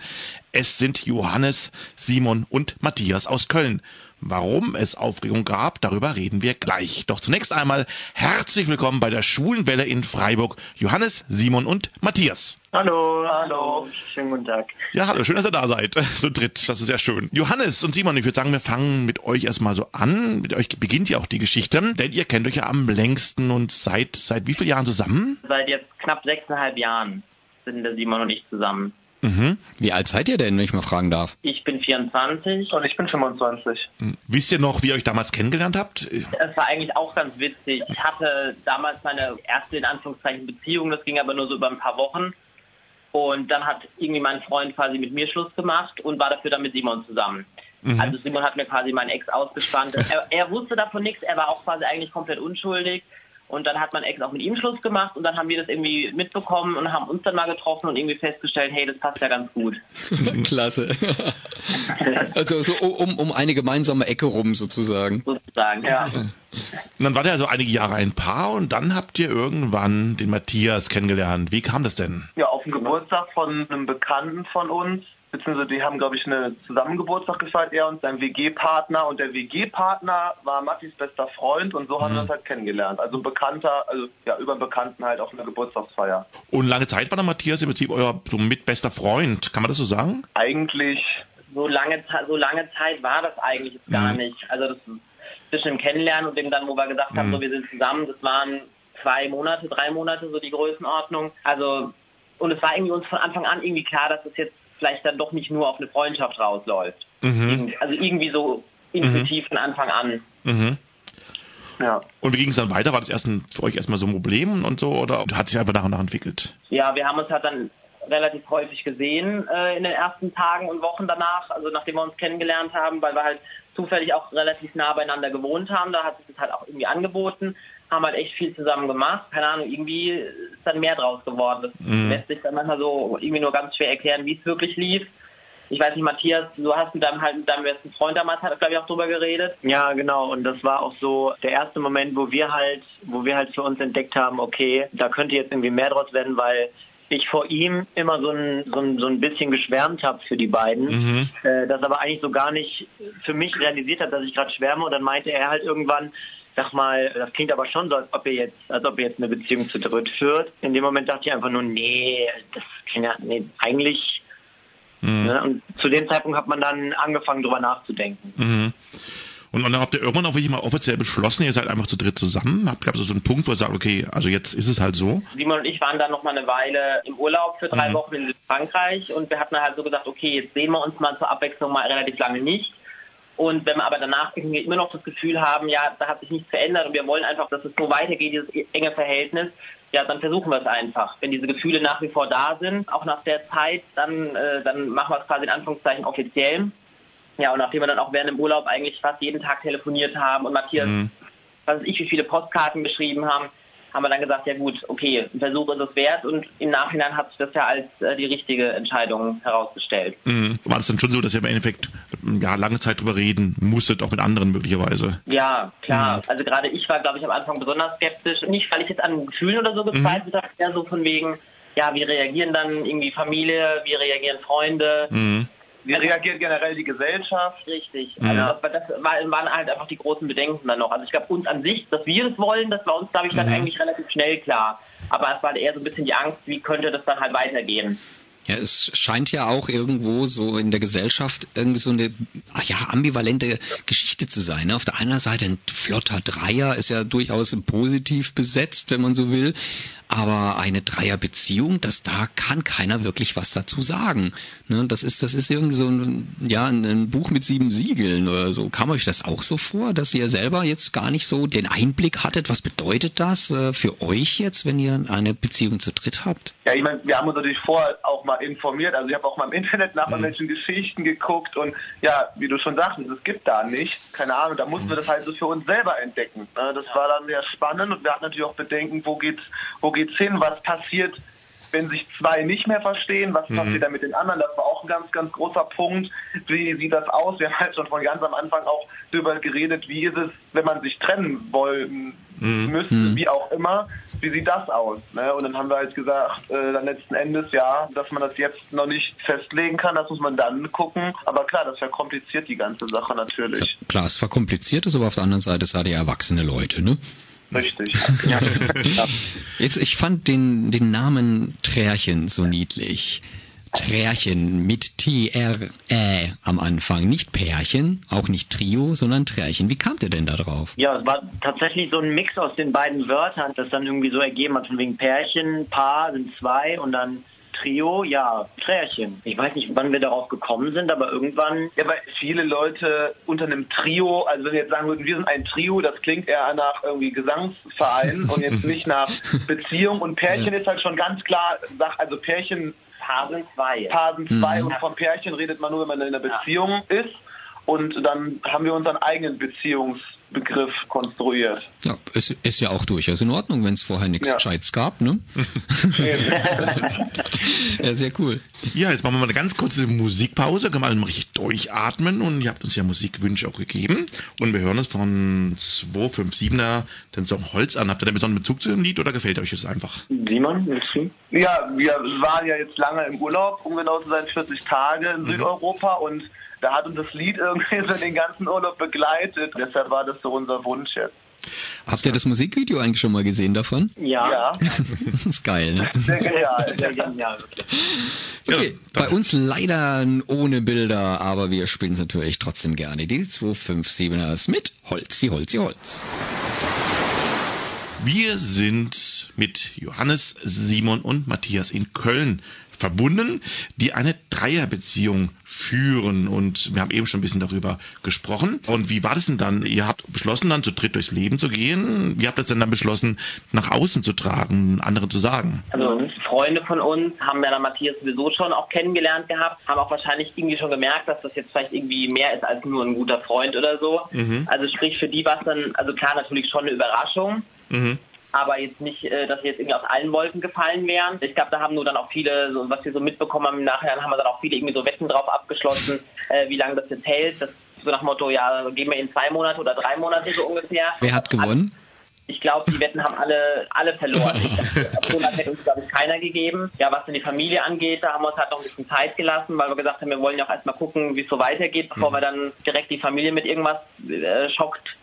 Es sind Johannes, Simon und Matthias aus Köln. Warum es Aufregung gab, darüber reden wir gleich. Doch zunächst einmal herzlich willkommen bei der Schwulen Welle in Freiburg. Johannes, Simon und Matthias. Hallo, hallo, schönen guten Tag. Ja, hallo, schön, dass ihr da seid. So dritt, das ist sehr schön. Johannes und Simon, ich würde sagen, wir fangen mit euch erstmal so an. Mit euch beginnt ja auch die Geschichte, denn ihr kennt euch ja am längsten und seid seit wie vielen Jahren zusammen? Seit jetzt knapp sechseinhalb Jahren sind der Simon und ich zusammen. Mhm. Wie alt seid ihr denn, wenn ich mal fragen darf? Ich bin 24 und ich bin 25. Hm. Wisst ihr noch, wie ihr euch damals kennengelernt habt? Es war eigentlich auch ganz witzig. Ich hatte damals meine erste, in Anführungszeichen, Beziehung, das ging aber nur so über ein paar Wochen. Und dann hat irgendwie mein Freund quasi mit mir Schluss gemacht und war dafür dann mit Simon zusammen. Mhm. Also Simon hat mir quasi meinen Ex ausgespannt. er, er wusste davon nichts, er war auch quasi eigentlich komplett unschuldig. Und dann hat mein Ex auch mit ihm Schluss gemacht und dann haben wir das irgendwie mitbekommen und haben uns dann mal getroffen und irgendwie festgestellt, hey, das passt ja ganz gut. Klasse. also so um, um eine gemeinsame Ecke rum sozusagen. Sozusagen, ja. Und dann war der so einige Jahre ein Paar und dann habt ihr irgendwann den Matthias kennengelernt. Wie kam das denn? Ja, auf dem Geburtstag von einem Bekannten von uns beziehungsweise die haben, glaube ich, eine Zusammengeburtstag gefeiert, er und sein WG-Partner. Und der WG-Partner war Mattis bester Freund und so haben wir uns halt kennengelernt. Also ein Bekannter, also ja, über einen Bekannten halt auf einer Geburtstagsfeier. Und lange Zeit war der Matthias im Prinzip euer so mitbester Freund. Kann man das so sagen? Eigentlich. So lange, so lange Zeit war das eigentlich jetzt gar mhm. nicht. Also das zwischen dem Kennenlernen und dem dann, wo wir gesagt haben, mhm. so wir sind zusammen, das waren zwei Monate, drei Monate so die Größenordnung. Also und es war irgendwie uns von Anfang an irgendwie klar, dass es jetzt vielleicht dann doch nicht nur auf eine Freundschaft rausläuft. Mhm. Also irgendwie so intuitiv mhm. von Anfang an. Mhm. Ja. Und wie ging es dann weiter? War das erst ein, für euch erstmal so ein Problem und so oder hat sich einfach nach und nach entwickelt? Ja, wir haben uns halt dann relativ häufig gesehen äh, in den ersten Tagen und Wochen danach, also nachdem wir uns kennengelernt haben, weil wir halt zufällig auch relativ nah beieinander gewohnt haben. Da hat sich das halt auch irgendwie angeboten haben halt echt viel zusammen gemacht. Keine Ahnung, irgendwie ist dann mehr draus geworden. Das mhm. lässt sich dann manchmal so irgendwie nur ganz schwer erklären, wie es wirklich lief. Ich weiß nicht, Matthias, du hast mit deinem, halt, mit deinem besten Freund damals, hat, glaube ich, auch drüber geredet. Ja, genau. Und das war auch so der erste Moment, wo wir halt, wo wir halt für uns entdeckt haben, okay, da könnte jetzt irgendwie mehr draus werden, weil ich vor ihm immer so ein, so ein, so ein bisschen geschwärmt habe für die beiden, mhm. äh, das aber eigentlich so gar nicht für mich realisiert hat, dass ich gerade schwärme und dann meinte er halt irgendwann, sag mal, das klingt aber schon so, als ob ihr jetzt, als ob ihr jetzt eine Beziehung zu dritt führt. In dem Moment dachte ich einfach nur, nee, das klingt ja, nee, eigentlich. Mhm. Ne? Und zu dem Zeitpunkt hat man dann angefangen, drüber nachzudenken. Mhm. Und dann habt ihr irgendwann auch wirklich mal offiziell beschlossen, ihr seid einfach zu dritt zusammen? Habt ihr so einen Punkt, wo ihr sagt, okay, also jetzt ist es halt so? Simon und ich waren dann noch mal eine Weile im Urlaub für drei mhm. Wochen in Frankreich und wir hatten halt so gesagt, okay, jetzt sehen wir uns mal zur Abwechslung mal relativ lange nicht. Und wenn wir aber danach irgendwie immer noch das Gefühl haben, ja, da hat sich nichts verändert und wir wollen einfach, dass es so weitergeht, dieses enge Verhältnis, ja, dann versuchen wir es einfach. Wenn diese Gefühle nach wie vor da sind, auch nach der Zeit, dann, äh, dann machen wir es quasi in Anführungszeichen offiziell. Ja, und nachdem wir dann auch während dem Urlaub eigentlich fast jeden Tag telefoniert haben und Matthias, mhm. was weiß ich, wie viele Postkarten geschrieben haben, haben wir dann gesagt, ja gut, okay, ein Versuch ist es wert und im Nachhinein hat sich das ja als äh, die richtige Entscheidung herausgestellt. Mhm. War es dann schon so, dass ihr im Endeffekt ja, lange Zeit drüber reden musstet, auch mit anderen möglicherweise? Ja, klar. Mhm. Also gerade ich war, glaube ich, am Anfang besonders skeptisch. Nicht, weil ich jetzt an Gefühlen oder so mhm. gezweifelt mhm. habe, eher so von wegen, ja, wie reagieren dann irgendwie Familie, wie reagieren Freunde? Mhm. Wie reagiert generell die Gesellschaft? Richtig. Mhm. Also das, das war- waren halt einfach die großen Bedenken dann noch. Also ich glaube, uns an sich, dass wir das wollen, das war uns, glaube ich, dann Mhm. eigentlich relativ schnell klar. Aber es war eher so ein bisschen die Angst, wie könnte das dann halt weitergehen. Ja, es scheint ja auch irgendwo so in der Gesellschaft irgendwie so eine ja, ambivalente Geschichte zu sein. ne? Auf der einen Seite ein flotter Dreier ist ja durchaus positiv besetzt, wenn man so will. Aber eine Dreierbeziehung, das da kann keiner wirklich was dazu sagen. Ne? Das ist, das ist irgendwie so ein, ja, ein, ein Buch mit sieben Siegeln oder so. Kam euch das auch so vor, dass ihr selber jetzt gar nicht so den Einblick hattet? Was bedeutet das äh, für euch jetzt, wenn ihr eine Beziehung zu dritt habt? Ja, ich meine, wir haben uns natürlich vorher auch mal informiert. Also ich habe auch mal im Internet nach irgendwelchen Geschichten geguckt und ja, wie du schon sagtest, es gibt da nicht. Keine Ahnung, da mussten wir das halt so für uns selber entdecken. Ne, Das war dann sehr spannend und wir hatten natürlich auch Bedenken, wo geht's, wo geht's hin, was passiert, wenn sich zwei nicht mehr verstehen, was Mhm. passiert dann mit den anderen? Das war auch ein ganz, ganz großer Punkt. Wie sieht das aus? Wir haben halt schon von ganz am Anfang auch darüber geredet, wie ist es, wenn man sich trennen wollen müsste, wie auch immer. Wie sieht das aus? Ne? Und dann haben wir halt gesagt, äh, dann letzten Endes ja, dass man das jetzt noch nicht festlegen kann, das muss man dann gucken. Aber klar, das verkompliziert die ganze Sache natürlich. Klar, es verkompliziert ist, aber auf der anderen Seite seid ihr erwachsene Leute, ne? Richtig. Jetzt, ich fand den, den Namen Trärchen so niedlich. Trärchen mit T-R-Ä am Anfang. Nicht Pärchen, auch nicht Trio, sondern Trärchen. Wie kamt ihr denn da drauf? Ja, es war tatsächlich so ein Mix aus den beiden Wörtern, das dann irgendwie so ergeben hat, von wegen Pärchen, Paar sind zwei und dann Trio, ja, Trärchen. Ich weiß nicht, wann wir darauf gekommen sind, aber irgendwann. Ja, weil viele Leute unter einem Trio, also wenn wir jetzt sagen würden, wir sind ein Trio, das klingt eher nach irgendwie Gesangsverein und jetzt nicht nach Beziehung. Und Pärchen ist halt schon ganz klar, sag, also Pärchen. Paar sind zwei. Paar sind zwei Mhm. und vom Pärchen redet man nur, wenn man in einer Beziehung ist. Und dann haben wir unseren eigenen Beziehungsbegriff konstruiert. Ja, ist, ist ja auch durchaus in Ordnung, wenn es vorher nichts Ja. Gescheites gab, ne? ja, sehr cool. Ja, jetzt machen wir mal eine ganz kurze Musikpause, können wir mal richtig durchatmen und ihr habt uns ja Musikwünsche auch gegeben und wir hören uns von 257er den Song Holz an. Habt ihr da besonderen Bezug zu dem Lied oder gefällt euch das einfach? Simon, willst du? Ja, wir waren ja jetzt lange im Urlaub, um genau zu sein, 40 Tage in Südeuropa und da hat uns das Lied irgendwie so den ganzen Urlaub begleitet. Deshalb war das so unser Wunsch jetzt. Habt ihr das Musikvideo eigentlich schon mal gesehen davon? Ja. Ja, Das ist geil, ne? sehr genial. Sehr genial, wirklich. Okay, bei uns leider ohne Bilder, aber wir spielen es natürlich trotzdem gerne. Die 257ers mit Holzi, Holzi, Holz. Wir sind mit Johannes, Simon und Matthias in Köln verbunden, die eine Dreierbeziehung führen. Und wir haben eben schon ein bisschen darüber gesprochen. Und wie war das denn dann? Ihr habt beschlossen, dann zu dritt durchs Leben zu gehen. Wie habt ihr es denn dann beschlossen, nach außen zu tragen, anderen zu sagen? Also Freunde von uns haben ja dann Matthias sowieso schon auch kennengelernt gehabt, haben auch wahrscheinlich irgendwie schon gemerkt, dass das jetzt vielleicht irgendwie mehr ist als nur ein guter Freund oder so. Mhm. Also sprich für die war es dann, also klar natürlich schon eine Überraschung, Mhm. Aber jetzt nicht, äh, dass sie jetzt irgendwie aus allen Wolken gefallen wären. Ich glaube, da haben nur dann auch viele, so, was wir so mitbekommen haben im Nachhinein, haben wir dann auch viele irgendwie so Wetten drauf abgeschlossen, äh, wie lange das jetzt hält. Das so nach Motto, ja, gehen wir in zwei Monate oder drei Monate so ungefähr. Wer hat gewonnen? Ich glaube, die Wetten haben alle, alle verloren. Lange hätte uns, glaube ich, keiner gegeben. Ja, was denn die Familie angeht, da haben wir uns halt noch ein bisschen Zeit gelassen, weil wir gesagt haben, wir wollen ja auch erstmal gucken, wie es so weitergeht, bevor wir dann direkt die Familie mit irgendwas äh, schockt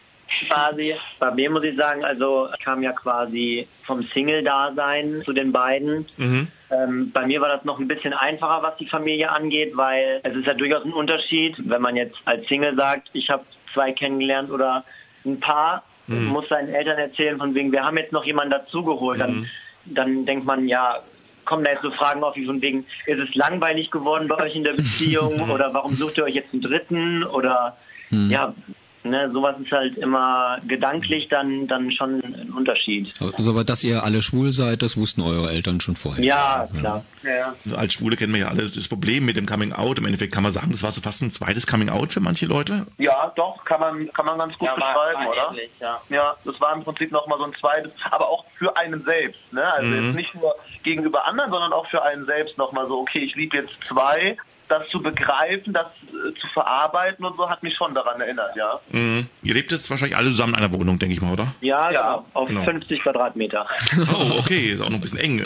quasi. Bei mir muss ich sagen, also ich kam ja quasi vom Single-Dasein zu den beiden. Mhm. Ähm, bei mir war das noch ein bisschen einfacher, was die Familie angeht, weil es ist ja durchaus ein Unterschied, wenn man jetzt als Single sagt, ich habe zwei kennengelernt oder ein Paar, Mhm. muss seinen Eltern erzählen, von wegen, wir haben jetzt noch jemanden dazugeholt. Dann, dann denkt man, ja, kommen da jetzt so Fragen auf, wie von wegen, ist es langweilig geworden bei euch in der Beziehung oder warum sucht ihr euch jetzt einen dritten oder Hm. ja, ne, sowas ist halt immer gedanklich dann, dann schon ein Unterschied. Also, aber dass ihr alle schwul seid, das wussten eure Eltern schon vorher. Ja, klar. Ja. Also als Schwule kennen wir ja alle das Problem mit dem Coming Out. Im Endeffekt kann man sagen, das war so fast ein zweites Coming Out für manche Leute. Ja, doch, kann man, kann man ganz gut Ja, beschreiben, war oder? ähnlich, ja. Ja, das war im Prinzip nochmal so ein zweites, aber auch für einen selbst, ne? Also Mhm. jetzt nicht nur gegenüber anderen, sondern auch für einen selbst nochmal so, okay, ich liebe jetzt zwei, das zu begreifen, das äh, zu verarbeiten und so hat mich schon daran erinnert, ja. Mhm. Ihr lebt jetzt wahrscheinlich alle zusammen in einer Wohnung, denke ich mal, oder? Ja, ja. auf Genau. 50 Quadratmeter. Oh, okay, ist auch noch ein bisschen eng.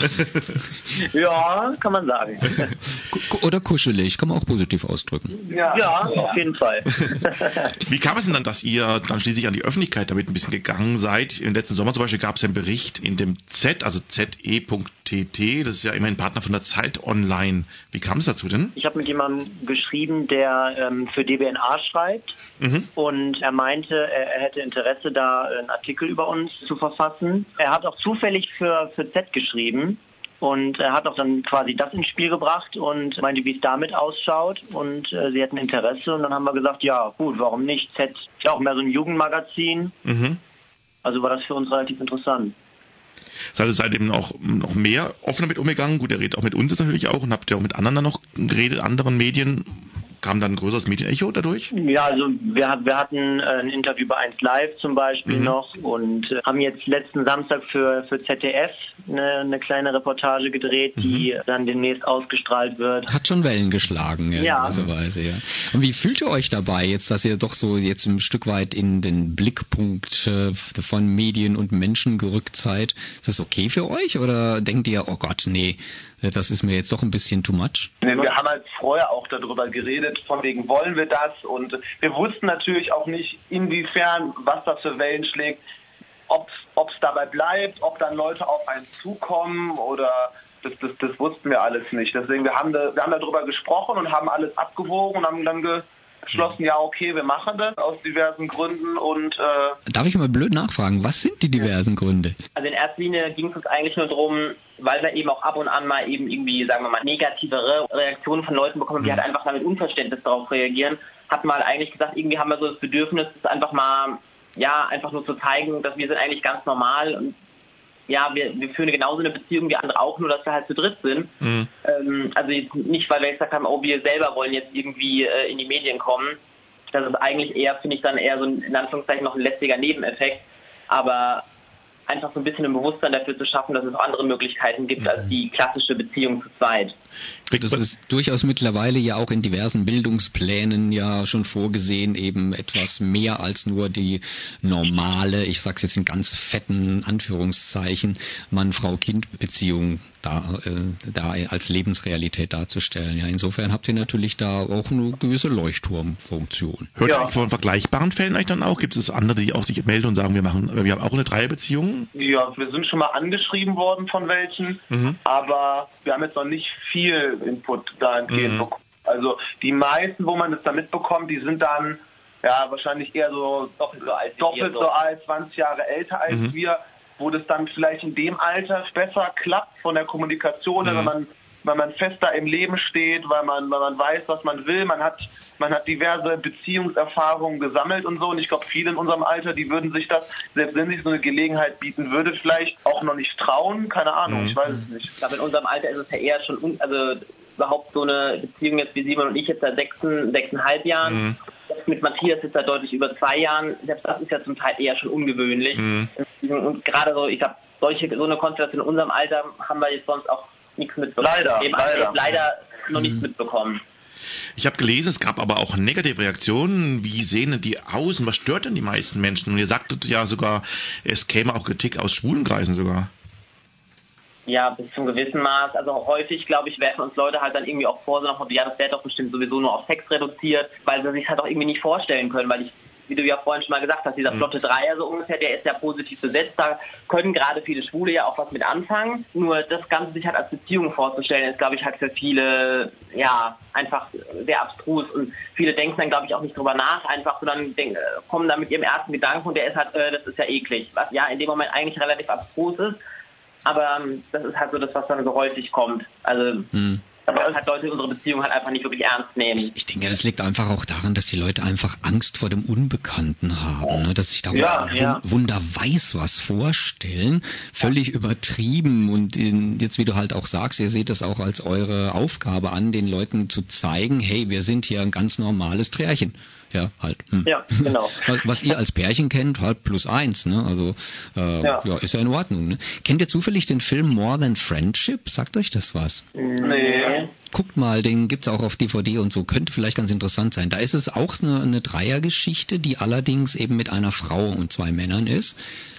ja, kann man sagen. Oder kuschelig, kann man auch positiv ausdrücken. Ja, auf jeden Fall. Wie kam es denn dann, dass ihr dann schließlich an die Öffentlichkeit damit ein bisschen gegangen seid? Im letzten Sommer zum Beispiel gab es einen Bericht in dem Z, also ze.tt, das ist ja immerhin Partner von der Zeit Online. Wie kam es dazu denn? Ich habe mit jemandem geschrieben, der ähm, für DBNA schreibt Mhm. und er meinte, er, er hätte Interesse, da einen Artikel über uns zu verfassen. Er hat auch zufällig für, für Z geschrieben und er hat auch dann quasi das ins Spiel gebracht und meinte, wie es damit ausschaut und äh, sie hätten Interesse und dann haben wir gesagt, ja gut, warum nicht? Z ist ja auch mehr so ein Jugendmagazin, Mhm. also war das für uns relativ interessant. Seid ihr seitdem auch noch mehr offen damit umgegangen? Gut, ihr redet auch mit uns jetzt natürlich auch und habt ihr auch mit anderen dann noch geredet, anderen Medien. Kam dann ein größeres Medienecho dadurch? Ja, also wir, wir hatten äh, ein Interview bei 1 Live zum Beispiel Mhm. noch und äh, haben jetzt letzten Samstag für, für ZDF eine, eine kleine Reportage gedreht, die dann demnächst ausgestrahlt wird. Hat schon Wellen geschlagen, ja, Ja. in gewisser Weise, ja. Und wie fühlt ihr euch dabei jetzt, dass ihr doch so jetzt ein Stück weit in den Blickpunkt äh, von Medien und Menschen gerückt seid? Ist das okay für euch oder denkt ihr, oh Gott, nee, das ist mir jetzt doch ein bisschen too much? Wir haben halt vorher auch darüber geredet, von wegen wollen wir das und wir wussten natürlich auch nicht, inwiefern, was das für Wellen schlägt, ob es dabei bleibt, ob dann Leute auf einen zukommen oder das, das, das wussten wir alles nicht. Deswegen, wir haben, da, wir haben darüber gesprochen und haben alles abgewogen und haben dann beschlossen, ja okay, wir machen das aus diversen Gründen und äh, Darf ich mal blöd nachfragen, was sind die diversen Gründe? Also in erster Linie ging es uns eigentlich nur darum, weil wir eben auch ab und an mal eben irgendwie, sagen wir mal, negativere Reaktionen von Leuten bekommen, die halt einfach damit Unverständnis darauf reagieren, hat mal eigentlich gesagt, irgendwie haben wir so das Bedürfnis, das einfach mal, ja, einfach nur zu zeigen, dass wir sind eigentlich ganz normal und ja, wir, wir führen genauso eine Beziehung wie andere auch, nur dass wir halt zu dritt sind. Mhm. Ähm, also nicht, weil wir gesagt haben, oh, wir selber wollen jetzt irgendwie äh, in die Medien kommen. Das ist eigentlich eher, finde ich, dann eher so ein, in Anführungszeichen noch ein lästiger Nebeneffekt. Aber einfach so ein bisschen ein Bewusstsein dafür zu schaffen, dass es auch andere Möglichkeiten gibt als die klassische Beziehung zu zweit. Das ist durchaus mittlerweile ja auch in diversen Bildungsplänen ja schon vorgesehen, eben etwas mehr als nur die normale, ich sag's jetzt in ganz fetten Anführungszeichen, Mann-Frau-Kind-Beziehung da, äh, da als Lebensrealität darzustellen. Ja, insofern habt ihr natürlich da auch eine gewisse Leuchtturmfunktion. Hört ihr eigentlich von vergleichbaren Fällen eigentlich dann auch? Gibt es andere, die auch sich melden und sagen, wir machen, wir haben auch eine Dreierbeziehung? Ja, wir sind schon mal angeschrieben worden von welchen, Mhm. aber wir haben jetzt noch nicht viel Input dahingehend Mhm. bekommen. Also die meisten, wo man das dann mitbekommt, die sind dann ja wahrscheinlich eher so doppelt so alt, doppelt so alt 20 Jahre älter als Mhm. wir, wo das dann vielleicht in dem Alter besser klappt von der Kommunikation, Mhm. wenn man weil man fester im Leben steht, weil man, weil man weiß, was man will, man hat, man hat diverse Beziehungserfahrungen gesammelt und so. Und ich glaube, viele in unserem Alter, die würden sich das, selbst wenn sich so eine Gelegenheit bieten würde, vielleicht auch noch nicht trauen. Keine Ahnung, Mhm. ich weiß es nicht. Ich glaube, in unserem Alter ist es ja eher schon, un also überhaupt so eine Beziehung jetzt wie Simon und ich jetzt seit sechs, sechseinhalb Jahren. Mhm. Mit Matthias jetzt seit deutlich über zwei Jahren. Selbst das ist ja zum Teil eher schon ungewöhnlich. Mhm. Und gerade so, ich glaube, solche, so eine Konstellation in unserem Alter haben wir jetzt sonst auch nichts mitbekommen. Leider, Dem Alter leider. leider noch nichts mitbekommen. Ich habe gelesen, es gab aber auch negative Reaktionen. Wie sehen denn die aus und was stört denn die meisten Menschen? Und ihr sagtet ja sogar, es käme auch Kritik aus schwulen Kreisen sogar. Ja, bis zum gewissen Maß. Also häufig, glaube ich, werfen uns Leute halt dann irgendwie auch vor, so nach ja, das wäre doch bestimmt sowieso nur auf Sex reduziert, weil sie sich halt auch irgendwie nicht vorstellen können, weil ich, wie du ja vorhin schon mal gesagt hast, dieser flotte Dreier so ungefähr, der ist ja positiv besetzt, da können gerade viele Schwule ja auch was mit anfangen. Nur das Ganze sich halt als Beziehung vorzustellen, ist, glaube ich, halt für viele, ja, einfach sehr abstrus und viele denken dann, glaube ich, auch nicht drüber nach, einfach, sondern denken, kommen dann mit ihrem ersten Gedanken und der ist halt, äh, das ist ja eklig, was ja in dem Moment eigentlich relativ abstrus ist. Aber ähm, das ist halt so das, was dann so häufig kommt. Also, Hm. weil halt Leute unsere Beziehung halt einfach nicht wirklich ernst nehmen. Ich denke, das liegt einfach auch daran, dass die Leute einfach Angst vor dem Unbekannten haben, ne? dass sich da Ja, ja. Wunder weiß was vorstellen, völlig übertrieben und in, jetzt wie du halt auch sagst, ihr seht das auch als eure Aufgabe an, den Leuten zu zeigen, hey, wir sind hier ein ganz normales Trärchen. Ja, halt. Hm. Ja, genau. Was, was ihr als Pärchen kennt, halt plus eins, ne? Also äh, ja. Ja. ist ja in Ordnung. Ne? Kennt ihr zufällig den Film More Than Friendship? Sagt euch das was? Nee. guckt mal, den gibt's auch auf DVD und so, könnte vielleicht ganz interessant sein. Da ist es auch eine, eine Dreiergeschichte, die allerdings eben mit einer Frau und zwei Männern ist.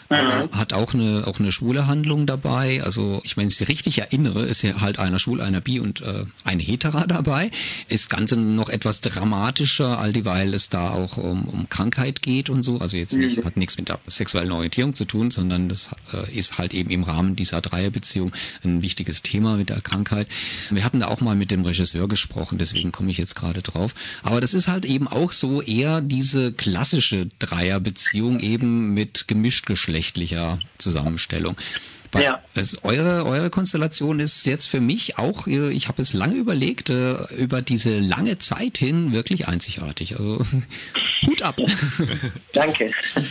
Mhm. Hat auch eine, auch eine schwule Handlung dabei. Also, ich, wenn ich richtig erinnere, ist ja halt einer schwul, einer bi und äh, eine hetera dabei. Ist Ganze noch etwas dramatischer, all dieweil es da auch um, um Krankheit geht und so. Also jetzt nicht, mhm. hat nichts mit der sexuellen Orientierung zu tun, sondern das äh, ist halt eben im Rahmen dieser Dreierbeziehung ein wichtiges Thema mit der Krankheit. Wir hatten da auch mal mit dem Regisseur gesprochen, deswegen komme ich jetzt gerade drauf. Aber das ist halt eben auch so eher diese klassische Dreierbeziehung eben mit gemischt Geschlecht geschlechtlicher Zusammenstellung. Was, ja. Es, eure, eure Konstellation ist jetzt für mich auch, äh, ich habe es lange überlegt, äh, über diese lange Zeit hin wirklich einzigartig. Also Hut ab. Danke.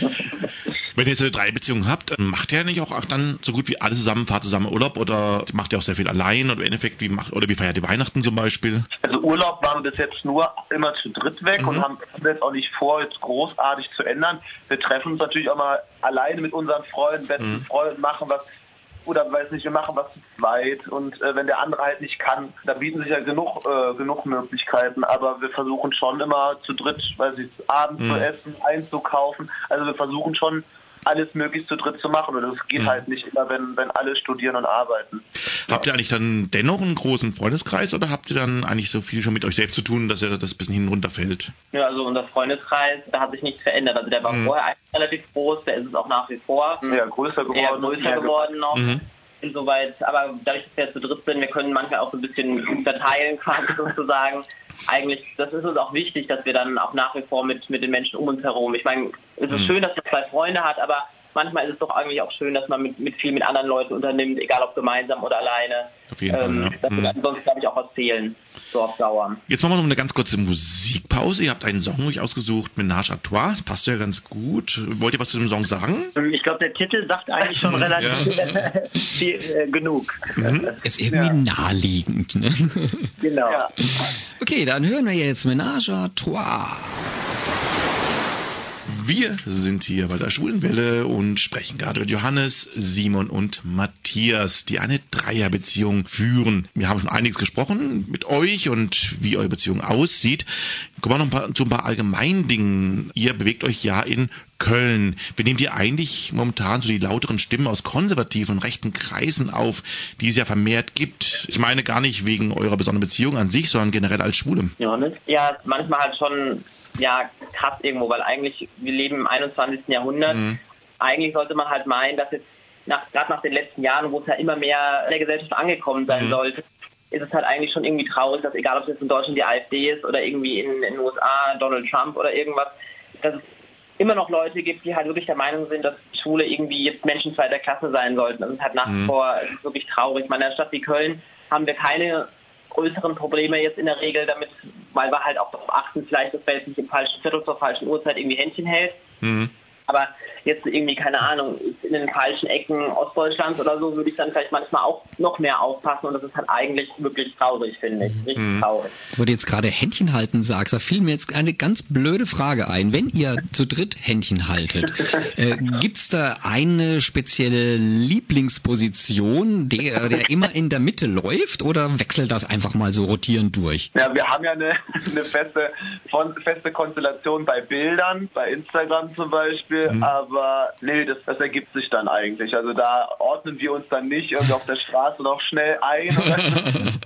Wenn ihr jetzt eine Dreierbeziehung habt, macht ihr nicht auch dann so gut wie alle zusammen, fahrt zusammen Urlaub oder macht ihr auch sehr viel allein oder im Endeffekt, wie macht, oder wie feiert ihr Weihnachten zum Beispiel? Also Urlaub waren bis jetzt nur immer zu dritt weg mhm. und haben jetzt auch nicht vor, jetzt großartig zu ändern. Wir treffen uns natürlich auch mal alleine mit unseren Freunden, besten mhm. Freunden, machen was oder weiß nicht, wir machen was zu zweit und äh, wenn der andere halt nicht kann, da bieten sich ja genug, äh, genug Möglichkeiten, aber wir versuchen schon immer zu dritt, weiß ich, abends mhm. zu essen, einzukaufen, also wir versuchen schon alles möglichst zu dritt zu machen. Und das geht mhm. halt nicht immer, wenn, wenn alle studieren und arbeiten. Habt ihr eigentlich dann dennoch einen großen Freundeskreis oder habt ihr dann eigentlich so viel schon mit euch selbst zu tun, dass ihr das ein bisschen hinunterfällt? Ja, also unser Freundeskreis, da hat sich nichts verändert. Also der war mhm. vorher relativ groß, der ist es auch nach wie vor. Ja, größer geworden. Eher größer geworden noch. Mhm. Insoweit, aber dadurch, dass wir jetzt zu dritt sind, wir können manchmal auch so ein bisschen verteilen quasi sozusagen eigentlich, das ist uns auch wichtig, dass wir dann auch nach wie vor mit, mit den Menschen um uns herum. Ich meine, es ist mhm. schön, dass man zwei Freunde hat, aber manchmal ist es doch eigentlich auch schön, dass man mit, mit viel mit anderen Leuten unternimmt, egal ob gemeinsam oder alleine. Auf jeden ähm, Fall, ja. Das mhm. wird sonst, glaube ich, auch was fehlen, so auf Dauer. Jetzt machen wir noch eine ganz kurze Musikpause. Ihr habt einen Song euch ausgesucht, Menage à Trois. Passt ja ganz gut. Wollt ihr was zu dem Song sagen? Ich glaube, der Titel sagt eigentlich schon relativ viel, äh, genug. Mhm. Ist irgendwie ja. naheliegend. Ne? Genau. Ja. Okay, dann hören wir jetzt Menage à Trois. Wir sind hier bei der Schwulenwelle und sprechen gerade mit Johannes, Simon und Matthias, die eine Dreierbeziehung führen. Wir haben schon einiges gesprochen mit euch und wie eure Beziehung aussieht. Kommen wir noch ein paar, zu ein paar Allgemeindingen. Ihr bewegt euch ja in Köln. Wie nehmt ihr eigentlich momentan so die lauteren Stimmen aus konservativen und rechten Kreisen auf, die es ja vermehrt gibt? Ich meine gar nicht wegen eurer besonderen Beziehung an sich, sondern generell als Schwule. Johannes? Ja, manchmal halt schon ja krass irgendwo, weil eigentlich wir leben im 21. Jahrhundert. Mhm. Eigentlich sollte man halt meinen, dass jetzt nach, gerade nach den letzten Jahren, wo es ja immer mehr in der Gesellschaft angekommen sein mhm. sollte, ist es halt eigentlich schon irgendwie traurig, dass egal ob es jetzt in Deutschland die AfD ist oder irgendwie in, in den USA Donald Trump oder irgendwas, dass es immer noch Leute gibt, die halt wirklich der Meinung sind, dass Schule irgendwie jetzt Menschen zweiter Klasse sein sollten. Das ist halt nach wie mhm. vor wirklich traurig. Ich meine, in einer Stadt wie Köln haben wir keine größeren Probleme jetzt in der Regel damit, weil wir halt auch darauf achten, vielleicht, dass man nicht im falschen Viertel zur falschen Uhrzeit irgendwie Händchen hält. Mhm. Aber jetzt irgendwie, keine Ahnung, in den falschen Ecken Ostdeutschlands oder so, würde ich dann vielleicht manchmal auch noch mehr aufpassen und das ist halt eigentlich wirklich traurig, finde ich. Richtig mhm. traurig. Wo du jetzt gerade Händchen halten sagst, da fiel mir jetzt eine ganz blöde Frage ein. Wenn ihr zu dritt Händchen haltet, äh, gibt's da eine spezielle Lieblingsposition, der, der immer in der Mitte läuft oder wechselt das einfach mal so rotierend durch? Ja, wir haben ja eine, eine feste, feste Konstellation bei Bildern, bei Instagram zum Beispiel, mhm. aber nee, das, das ergibt sich dann eigentlich. Also da ordnen wir uns dann nicht irgendwie auf der Straße noch schnell ein,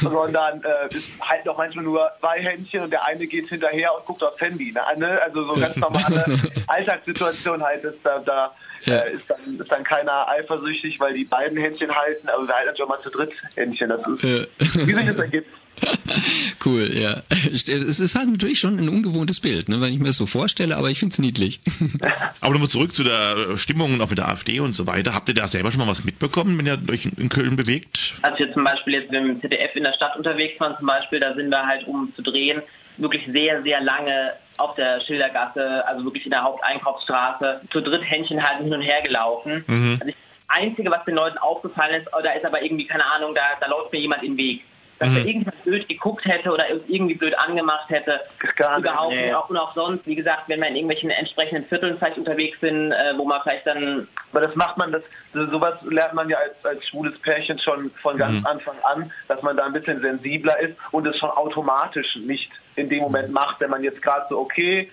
sondern äh, halten auch manchmal nur zwei Händchen und der eine geht hinterher und guckt aufs Handy. Ne? Also so ganz normale Alltagssituation halt ist da, da ja. äh, ist, dann, ist dann keiner eifersüchtig, weil die beiden Händchen halten, aber wir halten auch mal zu dritt Händchen. Das ist, ja. wie sich das ergibt. cool, ja. Es ist halt natürlich schon ein ungewohntes Bild, ne, wenn ich mir das so vorstelle, aber ich finde es niedlich. aber nochmal zurück zu der Stimmung auch mit der AfD und so weiter. Habt ihr da selber schon mal was mitbekommen, wenn ihr euch in Köln bewegt? Als wir zum Beispiel jetzt mit dem ZDF in der Stadt unterwegs waren, zum Beispiel, da sind wir halt, um zu drehen, wirklich sehr, sehr lange auf der Schildergasse, also wirklich in der Haupteinkaufsstraße, zu dritt Händchen halten hin und her gelaufen. Mhm. Also das Einzige, was den Leuten aufgefallen ist, oh, da ist aber irgendwie, keine Ahnung, da, da läuft mir jemand im Weg. Dass Mhm. er irgendwas blöd geguckt hätte oder irgendwie blöd angemacht hätte. Gar nicht, Überhaupt nee. nicht. Auch- Und auch sonst, wie gesagt, wenn wir in irgendwelchen entsprechenden Vierteln vielleicht unterwegs sind, äh, wo man vielleicht dann Aber das macht man, das so- sowas lernt man ja als, als schwules Pärchen schon von ganz Mhm. Anfang an, dass man da ein bisschen sensibler ist und es schon automatisch nicht in dem Moment macht, wenn man jetzt gerade so, okay,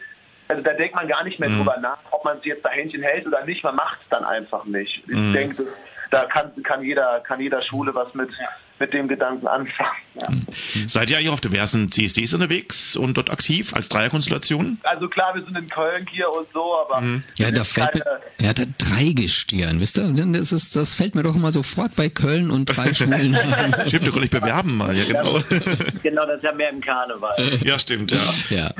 also da denkt man gar nicht mehr Mhm. drüber nach, ob man sich jetzt da Händchen hält oder nicht, man macht es dann einfach nicht. Ich Mhm. denke, da kann, kann jeder, kann jeder Schwule was mit, mit dem Gedanken anfangen. Seid ihr eigentlich auf diversen CSDs unterwegs und dort aktiv als Dreierkonstellation? Also klar, wir sind in Köln hier und so, aber Mhm. Ja, da fällt mir, keine- er hat Dreigestirn, wisst ihr? Das, ist, das fällt mir doch immer sofort bei Köln und drei Schwulen ein. Stimmt, da konnte ich bewerben mal, ja genau. Genau, das ist ja mehr im Karneval. Ja, stimmt, ja. Ja.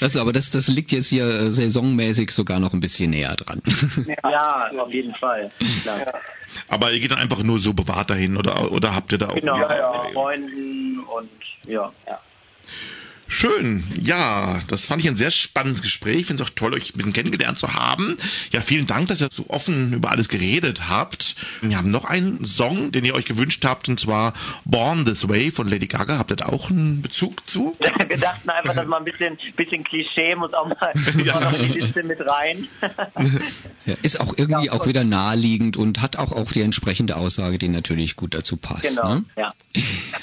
Das, aber das, das liegt jetzt hier äh, saisonmäßig sogar noch ein bisschen näher dran. Ja, auf jeden Fall. Klar. Aber ihr geht dann einfach nur so bewahrt dahin oder, oder habt ihr da auch... Genau, Ja, ja. mit Freunden und ja. Schön, ja, das fand ich ein sehr spannendes Gespräch. Ich finde es auch toll, euch ein bisschen kennengelernt zu haben. Ja, vielen Dank, dass ihr so offen über alles geredet habt. Wir haben noch einen Song, den ihr euch gewünscht habt, und zwar Born This Way von Lady Gaga. Habt ihr da auch einen Bezug zu? Wir dachten einfach, dass man ein bisschen, bisschen Klischee muss auch mal auch noch in die Liste mit rein. Ja, ist auch irgendwie auch wieder naheliegend und hat auch, auch die entsprechende Aussage, die natürlich gut dazu passt. Genau, Ne? ja.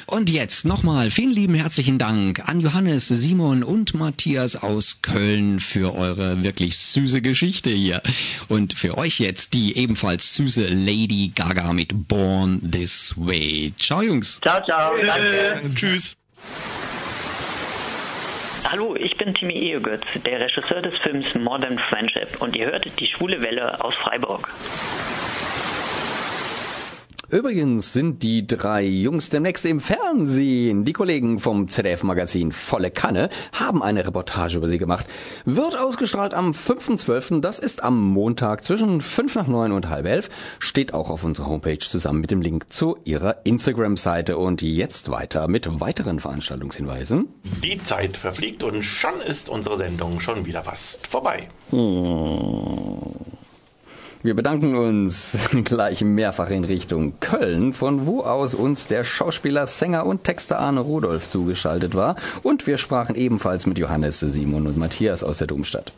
Und jetzt nochmal vielen lieben herzlichen Dank an Johannes, Simon und Matthias aus Köln für eure wirklich süße Geschichte hier. Und für euch jetzt die ebenfalls süße Lady Gaga mit Born This Way. Ciao Jungs. Ciao, ciao. Danke. Tschüss. Hallo, ich bin Timmy Ehegötz, der Regisseur des Films Modern Friendship und ihr hört die Schwule Welle aus Freiburg. Übrigens sind die drei Jungs demnächst im Fernsehen. Die Kollegen vom ZDF-Magazin Volle Kanne haben eine Reportage über sie gemacht. Wird ausgestrahlt am 5.12., das ist am Montag zwischen 5 nach 9 und halb 11. Steht auch auf unserer Homepage zusammen mit dem Link zu ihrer Instagram-Seite. Und jetzt weiter mit weiteren Veranstaltungshinweisen. Die Zeit verfliegt und schon ist unsere Sendung schon wieder fast vorbei. Wir bedanken uns gleich mehrfach in Richtung Köln, von wo aus uns der Schauspieler, Sänger und Texter Arne Rudolph zugeschaltet war. Und wir sprachen ebenfalls mit Johannes, Simon und Matthias aus der Domstadt.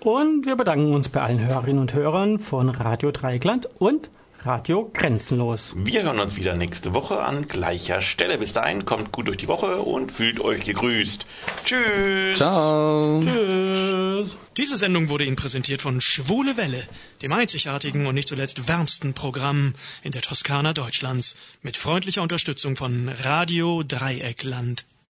Und wir bedanken uns bei allen Hörerinnen und Hörern von Radio Dreieckland und Radio Grenzenlos. Wir hören uns wieder nächste Woche an gleicher Stelle. Bis dahin kommt gut durch die Woche und fühlt euch gegrüßt. Tschüss. Ciao. Tschüss. Diese Sendung wurde Ihnen präsentiert von Schwule Welle, dem einzigartigen und nicht zuletzt wärmsten Programm in der Toskana Deutschlands, mit freundlicher Unterstützung von Radio Dreieckland.